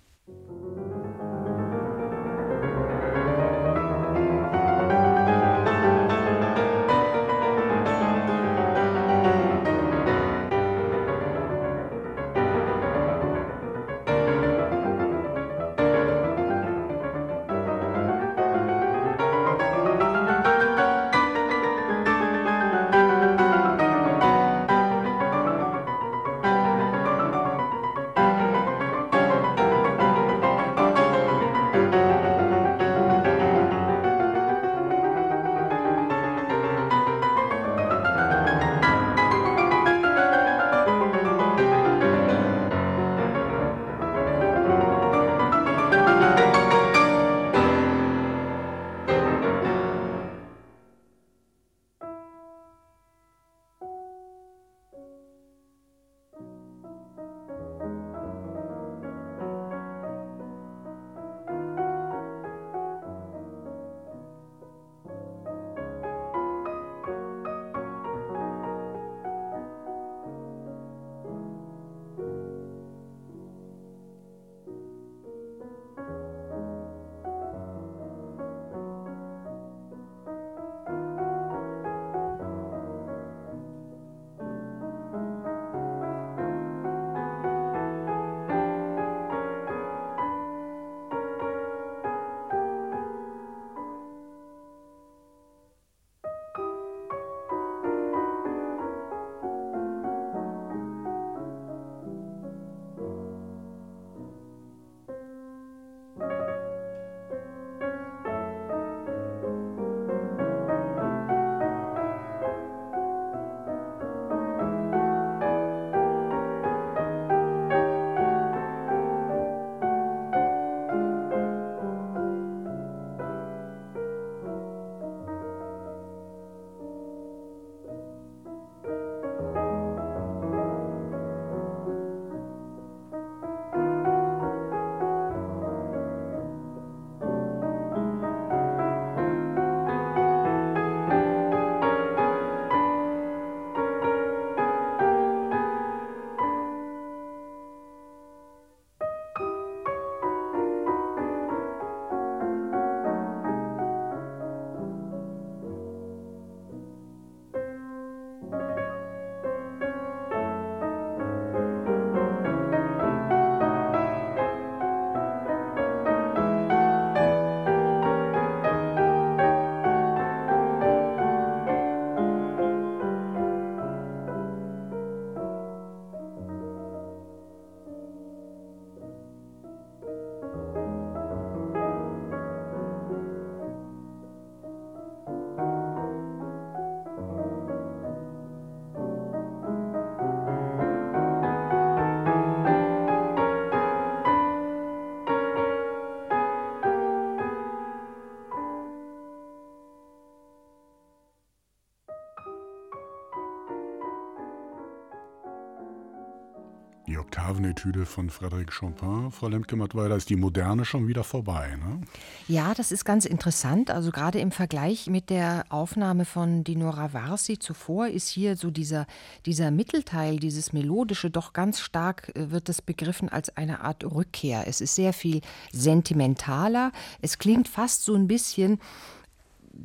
Die Oktavenetüde von Frédéric Chopin, Frau Lemke-Mattweiler, ist die moderne schon wieder vorbei, ne? Ja, das ist ganz interessant. Also gerade im Vergleich mit der Aufnahme von Dinora Varsi zuvor ist hier so dieser, dieser Mittelteil, dieses Melodische, doch ganz stark äh, wird das begriffen als eine Art Rückkehr. Es ist sehr viel sentimentaler. Es klingt fast so ein bisschen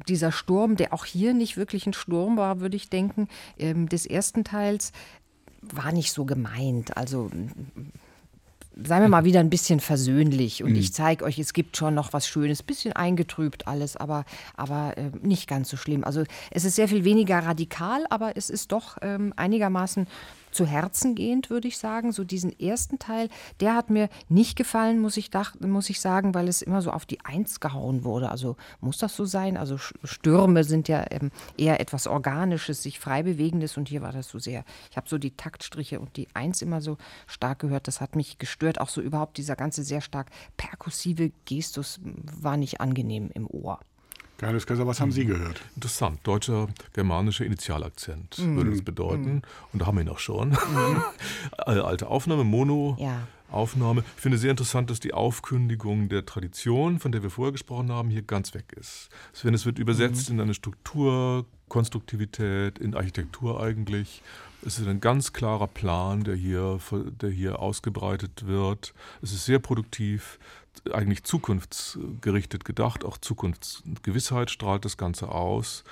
dieser Sturm, der auch hier nicht wirklich ein Sturm war, würde ich denken, ähm, des ersten Teils, war nicht so gemeint. Also seien wir mal wieder ein bisschen versöhnlich und mhm. ich zeige euch, es gibt schon noch was Schönes, bisschen eingetrübt alles, aber, aber äh, nicht ganz so schlimm. Also es ist sehr viel weniger radikal, aber es ist doch ähm, einigermaßen zu Herzen gehend, würde ich sagen. So diesen ersten Teil, der hat mir nicht gefallen, muss ich, dach, muss ich sagen, weil es immer so auf die Eins gehauen wurde. Also muss das so sein? Also Stürme sind ja ähm, eher etwas Organisches, sich frei bewegendes und hier war das so sehr. Ich habe so die Taktstriche und die Eins immer so stark gehört. Das hat mich gestört. Auch so überhaupt dieser ganze sehr stark perkussive Gestus war nicht angenehm im Ohr. Johannes Kaiser, was haben Sie gehört? Interessant. Deutscher, germanischer Initialakzent mhm. würde es bedeuten. Mhm. Und da haben wir ihn auch schon. Mhm. <laughs> Alte Aufnahme, Mono. Ja. Aufnahme. Ich finde sehr interessant, dass die Aufkündigung der Tradition, von der wir vorher gesprochen haben, hier ganz weg ist. Es wird übersetzt mhm. in eine Struktur, Konstruktivität, in Architektur eigentlich. Es ist ein ganz klarer Plan, der hier, der hier ausgebreitet wird. Es ist sehr produktiv eigentlich zukunftsgerichtet gedacht, auch Zukunftsgewissheit strahlt das Ganze aus.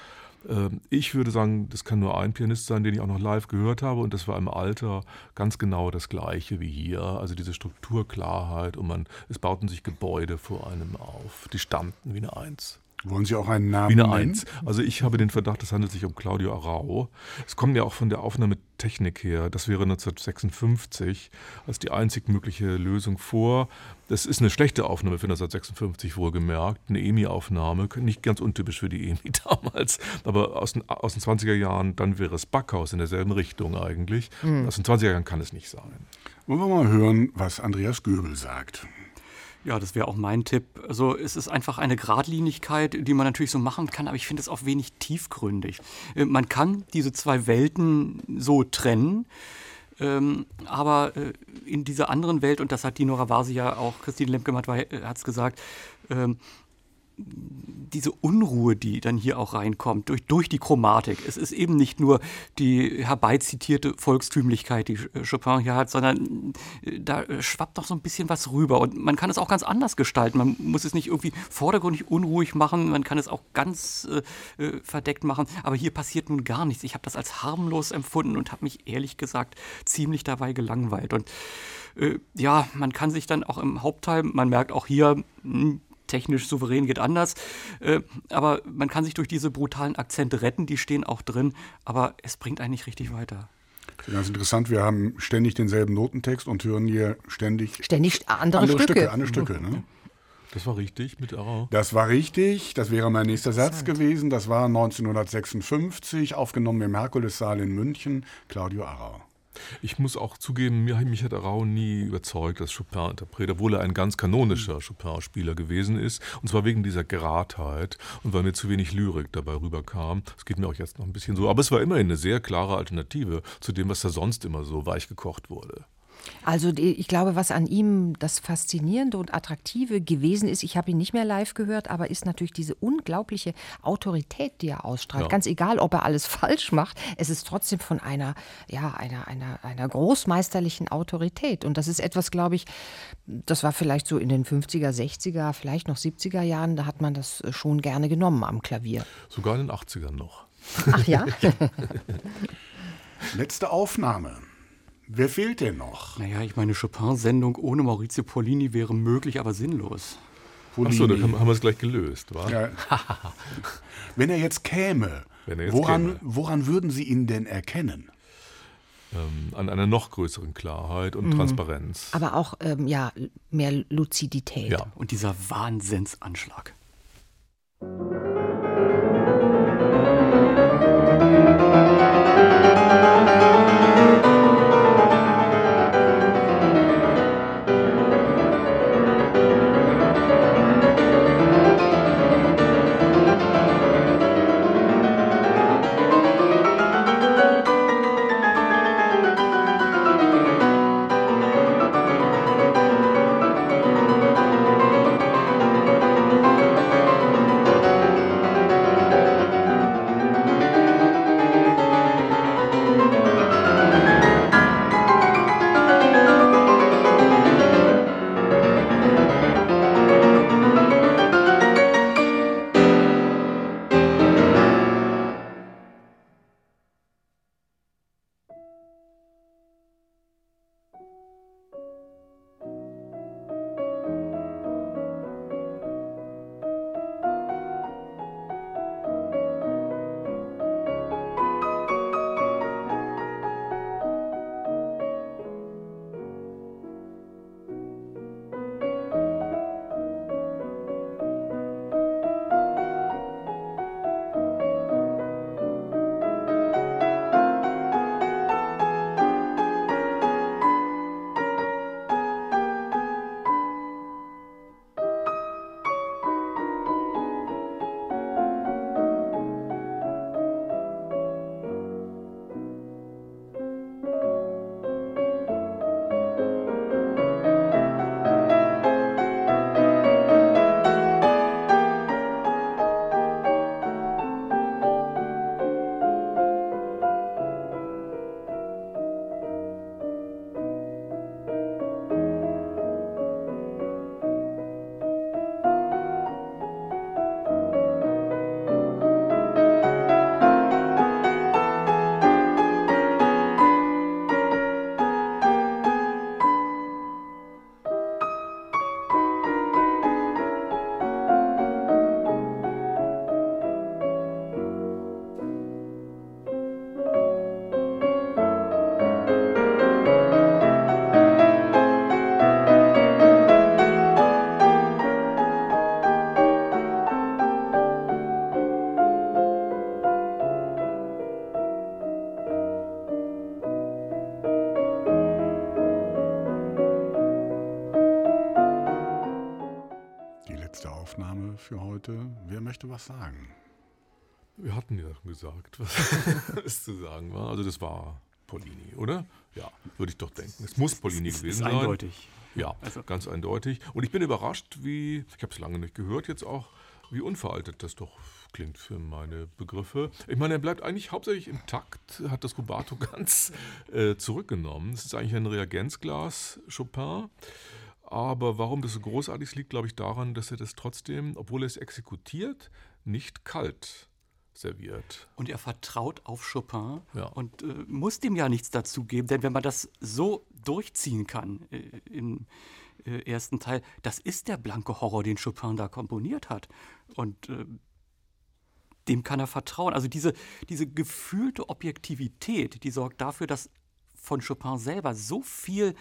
Ähm, ich würde sagen, das kann nur ein Pianist sein, den ich auch noch live gehört habe und das war im Alter ganz genau das gleiche wie hier. Also diese Strukturklarheit und man, es bauten sich Gebäude vor einem auf, die stammten wie eine Eins. Wollen Sie auch einen Namen Wie eine Eins. Also ich habe den Verdacht, es handelt sich um Claudio Arau. Es kommt ja auch von der Aufnahmetechnik her. Das wäre 1956 als die einzig mögliche Lösung vor. Das ist eine schlechte Aufnahme für 1956 wohlgemerkt. Eine EMI-Aufnahme, nicht ganz untypisch für die EMI <laughs> damals, aber aus den, aus den 20er Jahren, dann wäre es Backhaus in derselben Richtung eigentlich. Mhm. Aus den 20er Jahren kann es nicht sein. Wollen wir mal hören, was Andreas Göbel sagt. Ja, das wäre auch mein Tipp. Also es ist einfach eine Gradlinigkeit, die man natürlich so machen kann, aber ich finde es auch wenig tiefgründig. Äh, man kann diese zwei Welten so trennen. Ähm, aber äh, in dieser anderen Welt, und das hat Dino Ravasi ja auch, Christine Lemke hat es gesagt, ähm, diese Unruhe, die dann hier auch reinkommt, durch, durch die Chromatik. Es ist eben nicht nur die herbeizitierte Volkstümlichkeit, die Chopin hier hat, sondern äh, da schwappt doch so ein bisschen was rüber. Und man kann es auch ganz anders gestalten. Man muss es nicht irgendwie vordergründig unruhig machen, man kann es auch ganz äh, äh verdeckt machen. Aber hier passiert nun gar nichts. Ich habe das als harmlos empfunden und habe mich ehrlich gesagt ziemlich dabei gelangweilt. Und äh, ja, man kann sich dann auch im Hauptteil, man merkt auch hier, mh, hm, technisch souverän geht anders. Äh, aber man kann sich durch diese brutalen Akzente retten, die stehen auch drin, aber es bringt einen nicht richtig weiter. Ganz interessant, wir haben ständig denselben Notentext und hören hier ständig, ständig andere, andere Stücke. Stücke. Andere Stücke ne? Das war richtig mit Arau. Das war richtig, das wäre mein nächster Satz gewesen. Das war 1956, aufgenommen im Herkulessaal in München, Claudio Arau. Ich muss auch zugeben, mich hat Arau nie überzeugt als Chopin-Interpret, obwohl er ein ganz kanonischer Chopin-Spieler gewesen ist. Und zwar wegen dieser Geradheit und weil mir zu wenig Lyrik dabei rüberkam. Das geht mir auch jetzt noch ein bisschen so. Aber es war immerhin eine sehr klare Alternative zu dem, was da sonst immer so weich gekocht wurde. Also ich glaube, was an ihm das Faszinierende und Attraktive gewesen ist, ich habe ihn nicht mehr live gehört, aber ist natürlich diese unglaubliche Autorität, die er ausstrahlt. Ja. Ganz egal, ob er alles <laughs> falsch macht, es ist trotzdem von einer, ja, einer, einer, einer großmeisterlichen Autorität. Und das ist etwas, glaube ich, das war vielleicht so in den 50er, 60er, vielleicht noch 70er Jahren, da hat man das schon gerne genommen am Klavier. Sogar in den 80ern noch. Ach ja? <laughs> Letzte Aufnahme. Wer fehlt denn noch? Naja, ich meine, Chopin-Sendung ohne Maurizio Pollini wäre möglich, aber sinnlos. Achso, dann haben wir es gleich gelöst, wa? Ja. <laughs> Wenn er jetzt käme, er jetzt woran, käme. woran würden Sie ihn denn erkennen? Ähm, an einer noch größeren Klarheit und mhm. Transparenz. Aber auch ähm, ja, mehr Luzidität. Ja. Und dieser Wahnsinnsanschlag. Aufnahme für heute. Wer möchte was sagen? Wir hatten ja gesagt, <laughs> was es zu sagen war. Also das war Polini, oder? Ja, würde ich doch denken. Es muss Polini ist, gewesen ist sein. eindeutig. Ja, also. ganz eindeutig. Und ich bin überrascht, wie, ich habe es lange nicht gehört jetzt auch, wie unveraltet das doch klingt für meine Begriffe. Ich meine, er bleibt eigentlich hauptsächlich im Takt, hat das Rubato <laughs> ganz äh, zurückgenommen. Es ist eigentlich ein Reagenzglas Chopin. Aber warum das so großartig ist, liegt, glaube ich, daran, dass er das trotzdem, obwohl er es exekutiert, nicht kalt serviert. Und er vertraut auf Chopin Ja. und äh, muss dem ja nichts dazugeben, denn wenn man das so durchziehen kann äh, im äh, ersten Teil, das ist der blanke Horror, den Chopin da komponiert hat. Und äh, dem kann er vertrauen. Also diese, diese gefühlte Objektivität, die sorgt dafür, dass von Chopin selber so viel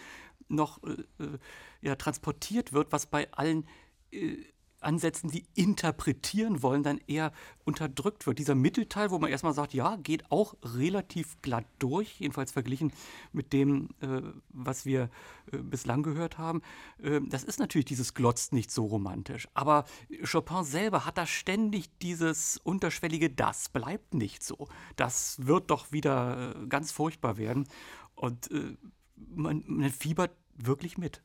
noch äh, äh, ja, transportiert wird, was bei allen äh, Ansätzen, die interpretieren wollen, dann eher unterdrückt wird. Dieser Mittelteil, wo man erstmal sagt, ja, geht auch relativ glatt durch, jedenfalls verglichen mit dem, äh, was wir äh, bislang gehört haben. Äh, das ist natürlich dieses Glotzt nicht so romantisch. Aber Chopin selber hat da ständig dieses unterschwellige, das bleibt nicht so. Das wird doch wieder äh, ganz furchtbar werden. Und äh, man, man fiebert wirklich mit.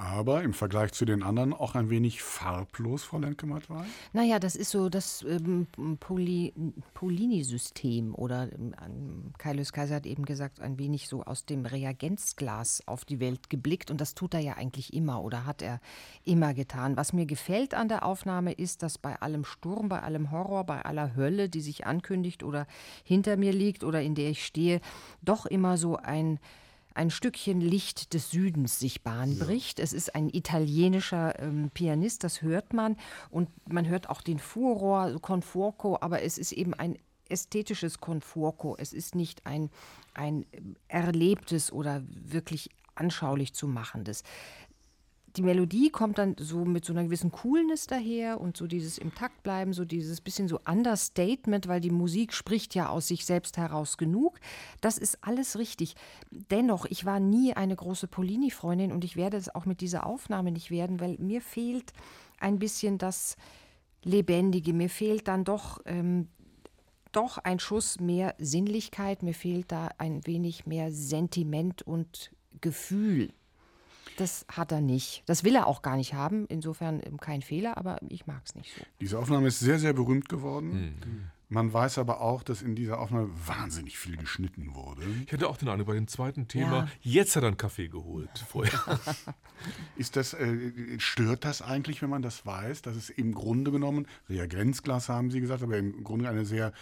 Aber im Vergleich zu den anderen auch ein wenig farblos, Frau Lemke-Matwei? Naja, das ist so das ähm, Poly, Polini-System oder ähm, Kaius Kaiser hat eben gesagt, ein wenig so aus dem Reagenzglas auf die Welt geblickt und das tut er ja eigentlich immer oder hat er immer getan. Was mir gefällt an der Aufnahme ist, dass bei allem Sturm, bei allem Horror, bei aller Hölle, die sich ankündigt oder hinter mir liegt oder in der ich stehe, doch immer so ein ein Stückchen Licht des Südens sich Bahn bricht. Es ist ein italienischer ähm, Pianist, das hört man. Und man hört auch den Furor, Conforco, aber es ist eben ein ästhetisches Conforco. Es ist nicht ein, ein erlebtes oder wirklich anschaulich zu machendes die Melodie kommt dann so mit so einer gewissen Coolness daher und so dieses im Takt bleiben, so dieses bisschen so Understatement, weil die Musik spricht ja aus sich selbst heraus genug. Das ist alles richtig. Dennoch, ich war nie eine große Polini-Freundin und ich werde es auch mit dieser Aufnahme nicht werden, weil mir fehlt ein bisschen das Lebendige. Mir fehlt dann doch ähm, doch ein Schuss mehr Sinnlichkeit, mir fehlt da ein wenig mehr Sentiment und Gefühl. Das hat er nicht. Das will er auch gar nicht haben. Insofern kein Fehler, aber ich mag es nicht so. Diese Aufnahme ist sehr, sehr berühmt geworden. Man weiß aber auch, dass in dieser Aufnahme wahnsinnig viel geschnitten wurde. Ich hatte auch den Eindruck bei dem zweiten Thema, Ja. jetzt hat er einen Kaffee geholt. Vorher. <laughs> Ist das, äh, stört das eigentlich, wenn man das weiß, dass es im Grunde genommen, Reagenzglas haben Sie gesagt, aber im Grunde eine sehr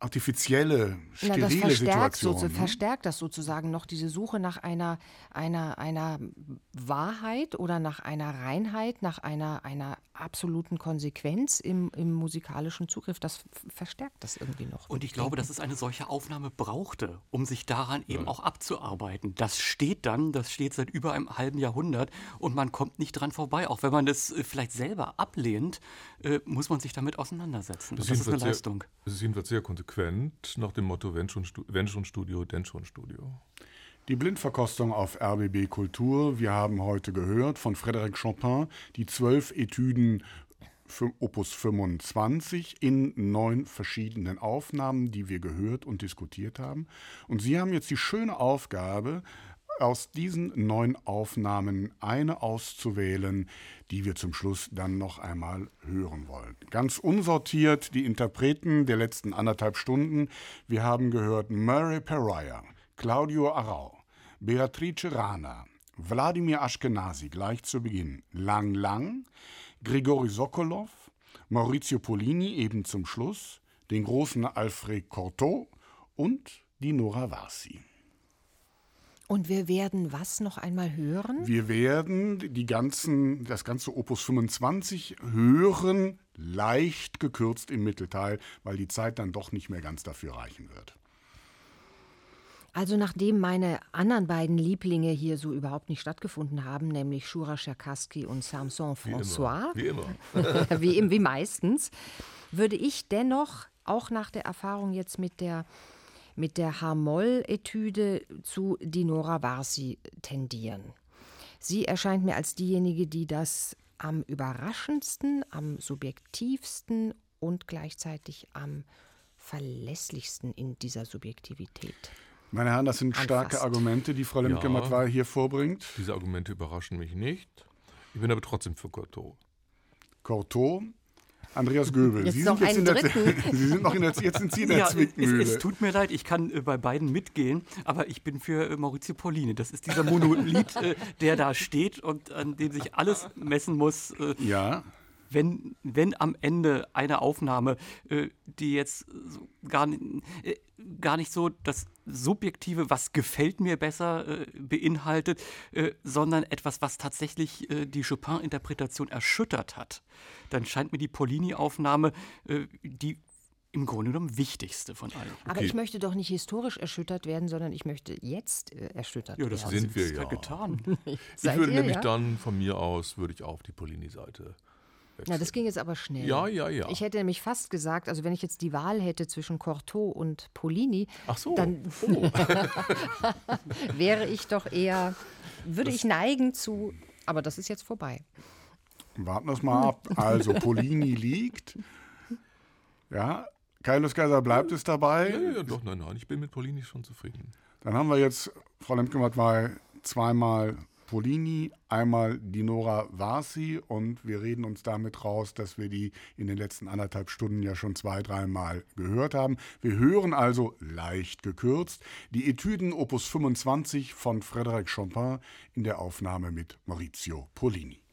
artifizielle, Na, das sterile verstärkt, so, Situation. ne? verstärkt das sozusagen noch diese Suche nach einer, einer, einer Wahrheit oder nach einer Reinheit, nach einer, einer absoluten Konsequenz im, im musikalischen Zugriff. Das verstärkt das irgendwie noch. Und ich glaube, dass es eine solche Aufnahme brauchte, um sich daran eben auch abzuarbeiten. Das steht dann, das steht seit über einem halben Jahrhundert und man kommt nicht dran vorbei. Auch wenn man das äh, vielleicht selber ablehnt, äh, muss man sich damit auseinandersetzen. Das, das ist eine jedenfalls Leistung. Sehr, es ist jedenfalls sehr konsequent nach dem Motto, wenn schon, wenn schon Studio, denn schon Studio. Die Blindverkostung auf RBB Kultur. Wir haben heute gehört von Frédéric Chopin die zwölf Etüden Opus 25 in neun verschiedenen Aufnahmen, die wir gehört und diskutiert haben. Und Sie haben jetzt die schöne Aufgabe, aus diesen neun Aufnahmen eine auszuwählen, die wir zum Schluss dann noch einmal hören wollen. Ganz unsortiert die Interpreten der letzten anderthalb Stunden. Wir haben gehört Murray Pariah, Claudio Arau, Beatrice Rana, Wladimir Ashkenazi gleich zu Beginn, Lang Lang, Grigori Sokolov, Maurizio Polini eben zum Schluss, den großen Alfred Cortot und die Nora Varsi. Und wir werden was noch einmal hören? Wir werden die ganzen, das ganze Opus 25 hören, leicht gekürzt im Mittelteil, weil die Zeit dann doch nicht mehr ganz dafür reichen wird. Also nachdem meine anderen beiden Lieblinge hier so überhaupt nicht stattgefunden haben, nämlich Shura Cherkassky und Samson Wie immer. François, Wie immer. <laughs> wie, wie <laughs> meistens, würde ich dennoch auch nach der Erfahrung jetzt mit der, mit der H-Moll-Etüde zu Dinora Varsi tendieren. Sie erscheint mir als diejenige, die das am überraschendsten, am subjektivsten und gleichzeitig am verlässlichsten in dieser Subjektivität. Meine Herren, das sind starke Anfasst. Argumente, die Frau Lemke-Matwei hier vorbringt. Diese Argumente überraschen mich nicht. Ich bin aber trotzdem für Coteau. Cortot, Andreas Göbel. Jetzt Sie sind jetzt in der, dritten. <laughs> Sie sind noch in der, jetzt sind Sie in der Ja, es, Zwickmühle. es tut mir leid, ich kann äh, bei beiden mitgehen, aber ich bin für äh, Maurizio Pollini. Das ist dieser Monolith, äh, der da steht und an dem sich alles messen muss. Äh, ja, wenn, wenn am Ende eine Aufnahme, äh, die jetzt so gar, äh, gar nicht so das Subjektive, was gefällt mir besser, äh, beinhaltet, äh, sondern etwas, was tatsächlich äh, die Chopin-Interpretation erschüttert hat, dann scheint mir die Pollini-Aufnahme äh, die im Grunde genommen wichtigste von allen. Aber ich möchte doch nicht historisch erschüttert werden, sondern ich möchte jetzt äh, erschüttert Ja, das werden. sind wir ist ja. getan. <laughs> Ich würde ihr, nämlich ja? dann von mir aus, würde ich auf die Polini-Seite. Na, das ging jetzt aber schnell. Ja, ja, ja. Ich hätte nämlich fast gesagt, also wenn ich jetzt die Wahl hätte zwischen Cortot und Polini, Ach so. dann <laughs> wäre ich doch eher, würde ich neigen zu, aber das ist jetzt vorbei. warten wir es mal ab. Also, Polini <laughs> liegt. Ja, Kaius Kaiser bleibt es dabei. ja, ja, doch, nein, nein, ich bin mit Polini schon zufrieden. Dann haben wir jetzt, Frau Lemke-Matwei, zweimal Polini, einmal Dinora Varsi und wir reden uns damit raus, dass wir die in den letzten anderthalb Stunden ja schon zwei, dreimal gehört haben. Wir hören also leicht gekürzt die Etüden Opus 25 von Frédéric Chopin in der Aufnahme mit Maurizio Polini.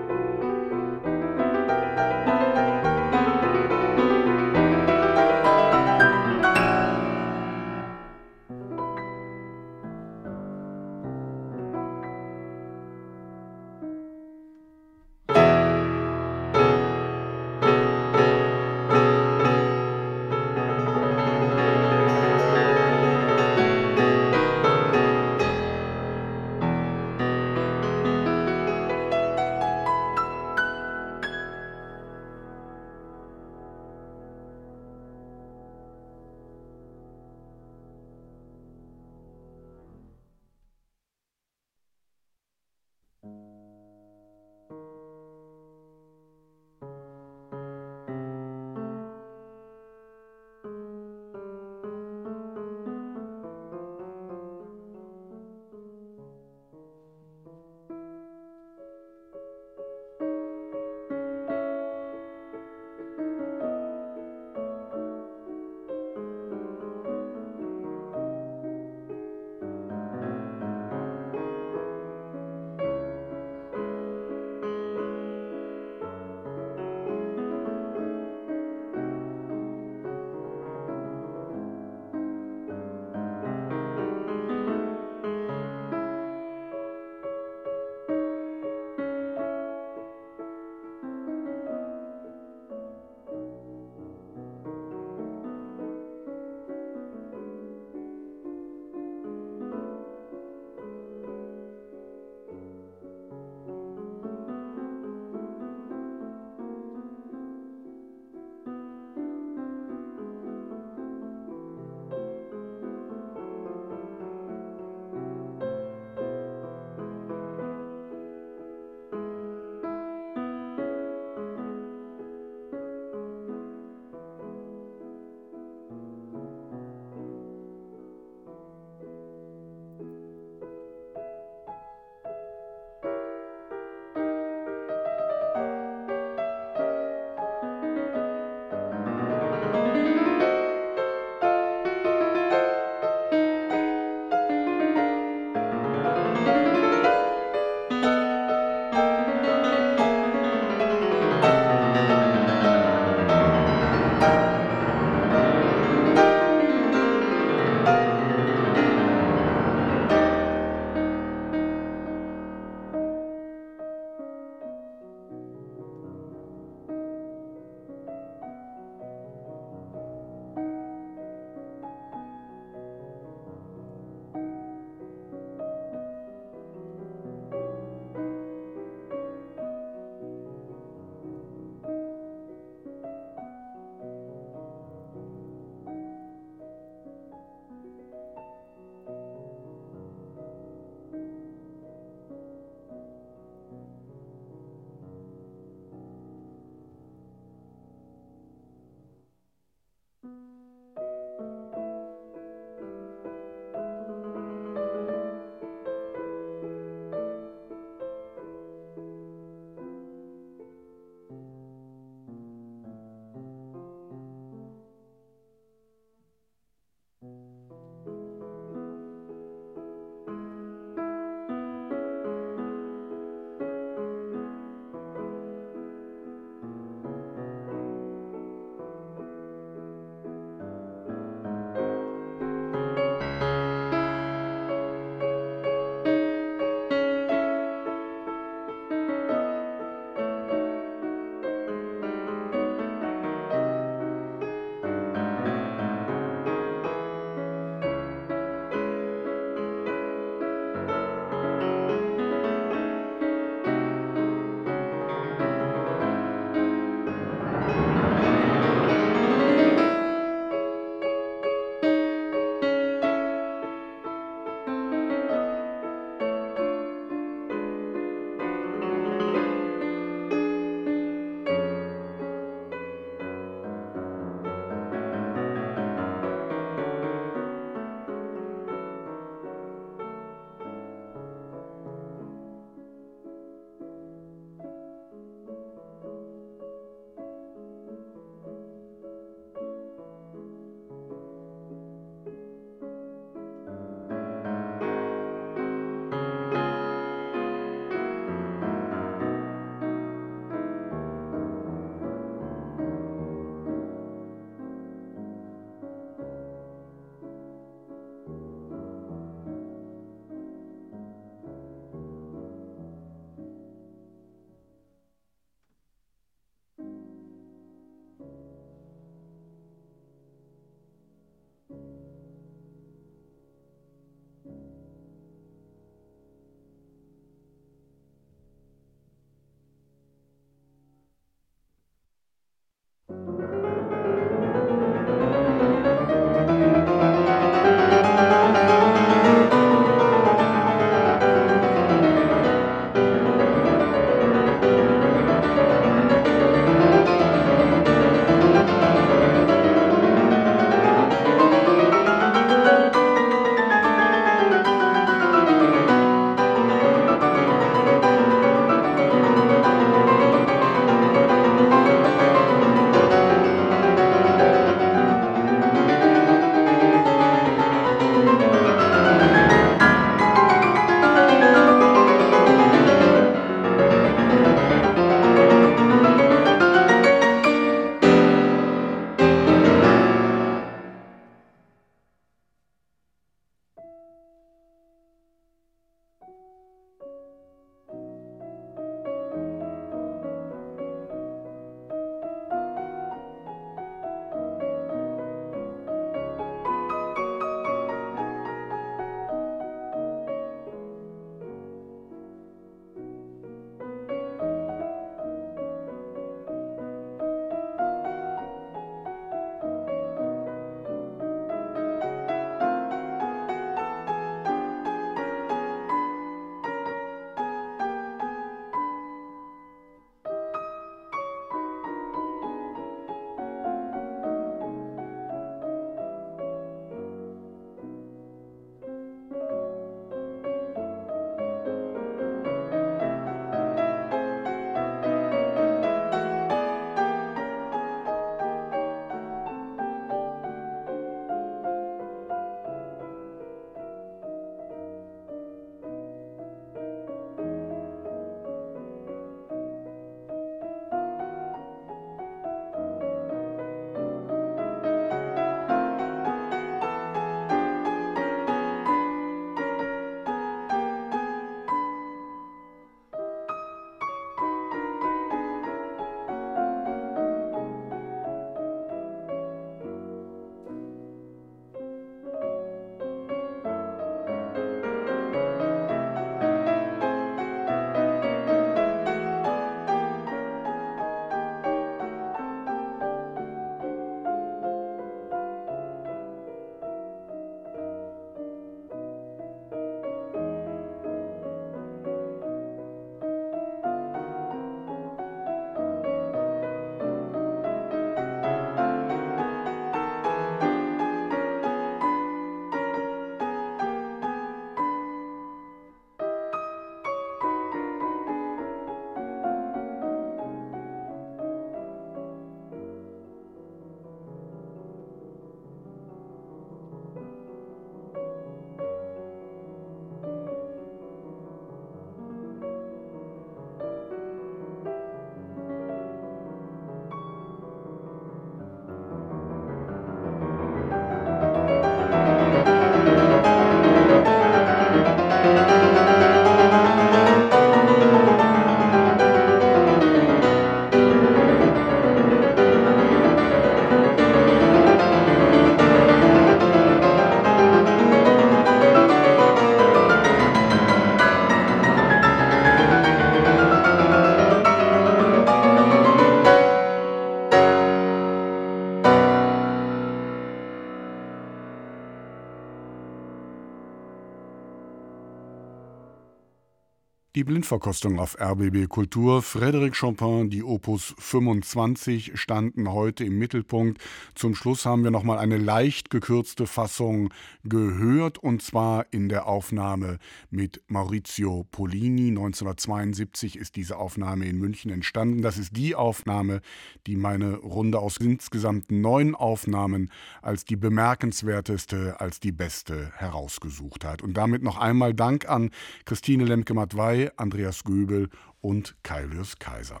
Blindverkostung auf RBB Kultur. Frédéric Chopin, die Opus 25 standen heute im Mittelpunkt. Zum Schluss haben wir noch mal eine leicht gekürzte Fassung gehört und zwar in der Aufnahme mit Maurizio Polini. 1972 ist diese Aufnahme in München entstanden. Das ist die Aufnahme, die meine Runde aus insgesamt neun Aufnahmen als die bemerkenswerteste, als die beste herausgesucht hat. Und damit noch einmal Dank an Christine Lemke-Matwei Andreas Göbel und Kailius Kaiser.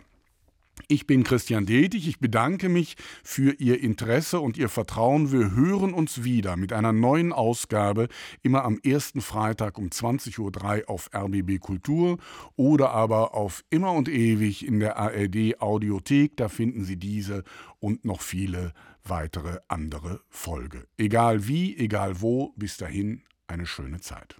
Ich bin Christian Detig, ich bedanke mich für Ihr Interesse und Ihr Vertrauen. Wir hören uns wieder mit einer neuen Ausgabe, immer am ersten Freitag um 20.03 Uhr auf RBB Kultur oder aber auf immer und ewig in der ARD Audiothek. Da finden Sie diese und noch viele weitere andere Folge. Egal wie, egal wo, bis dahin eine schöne Zeit.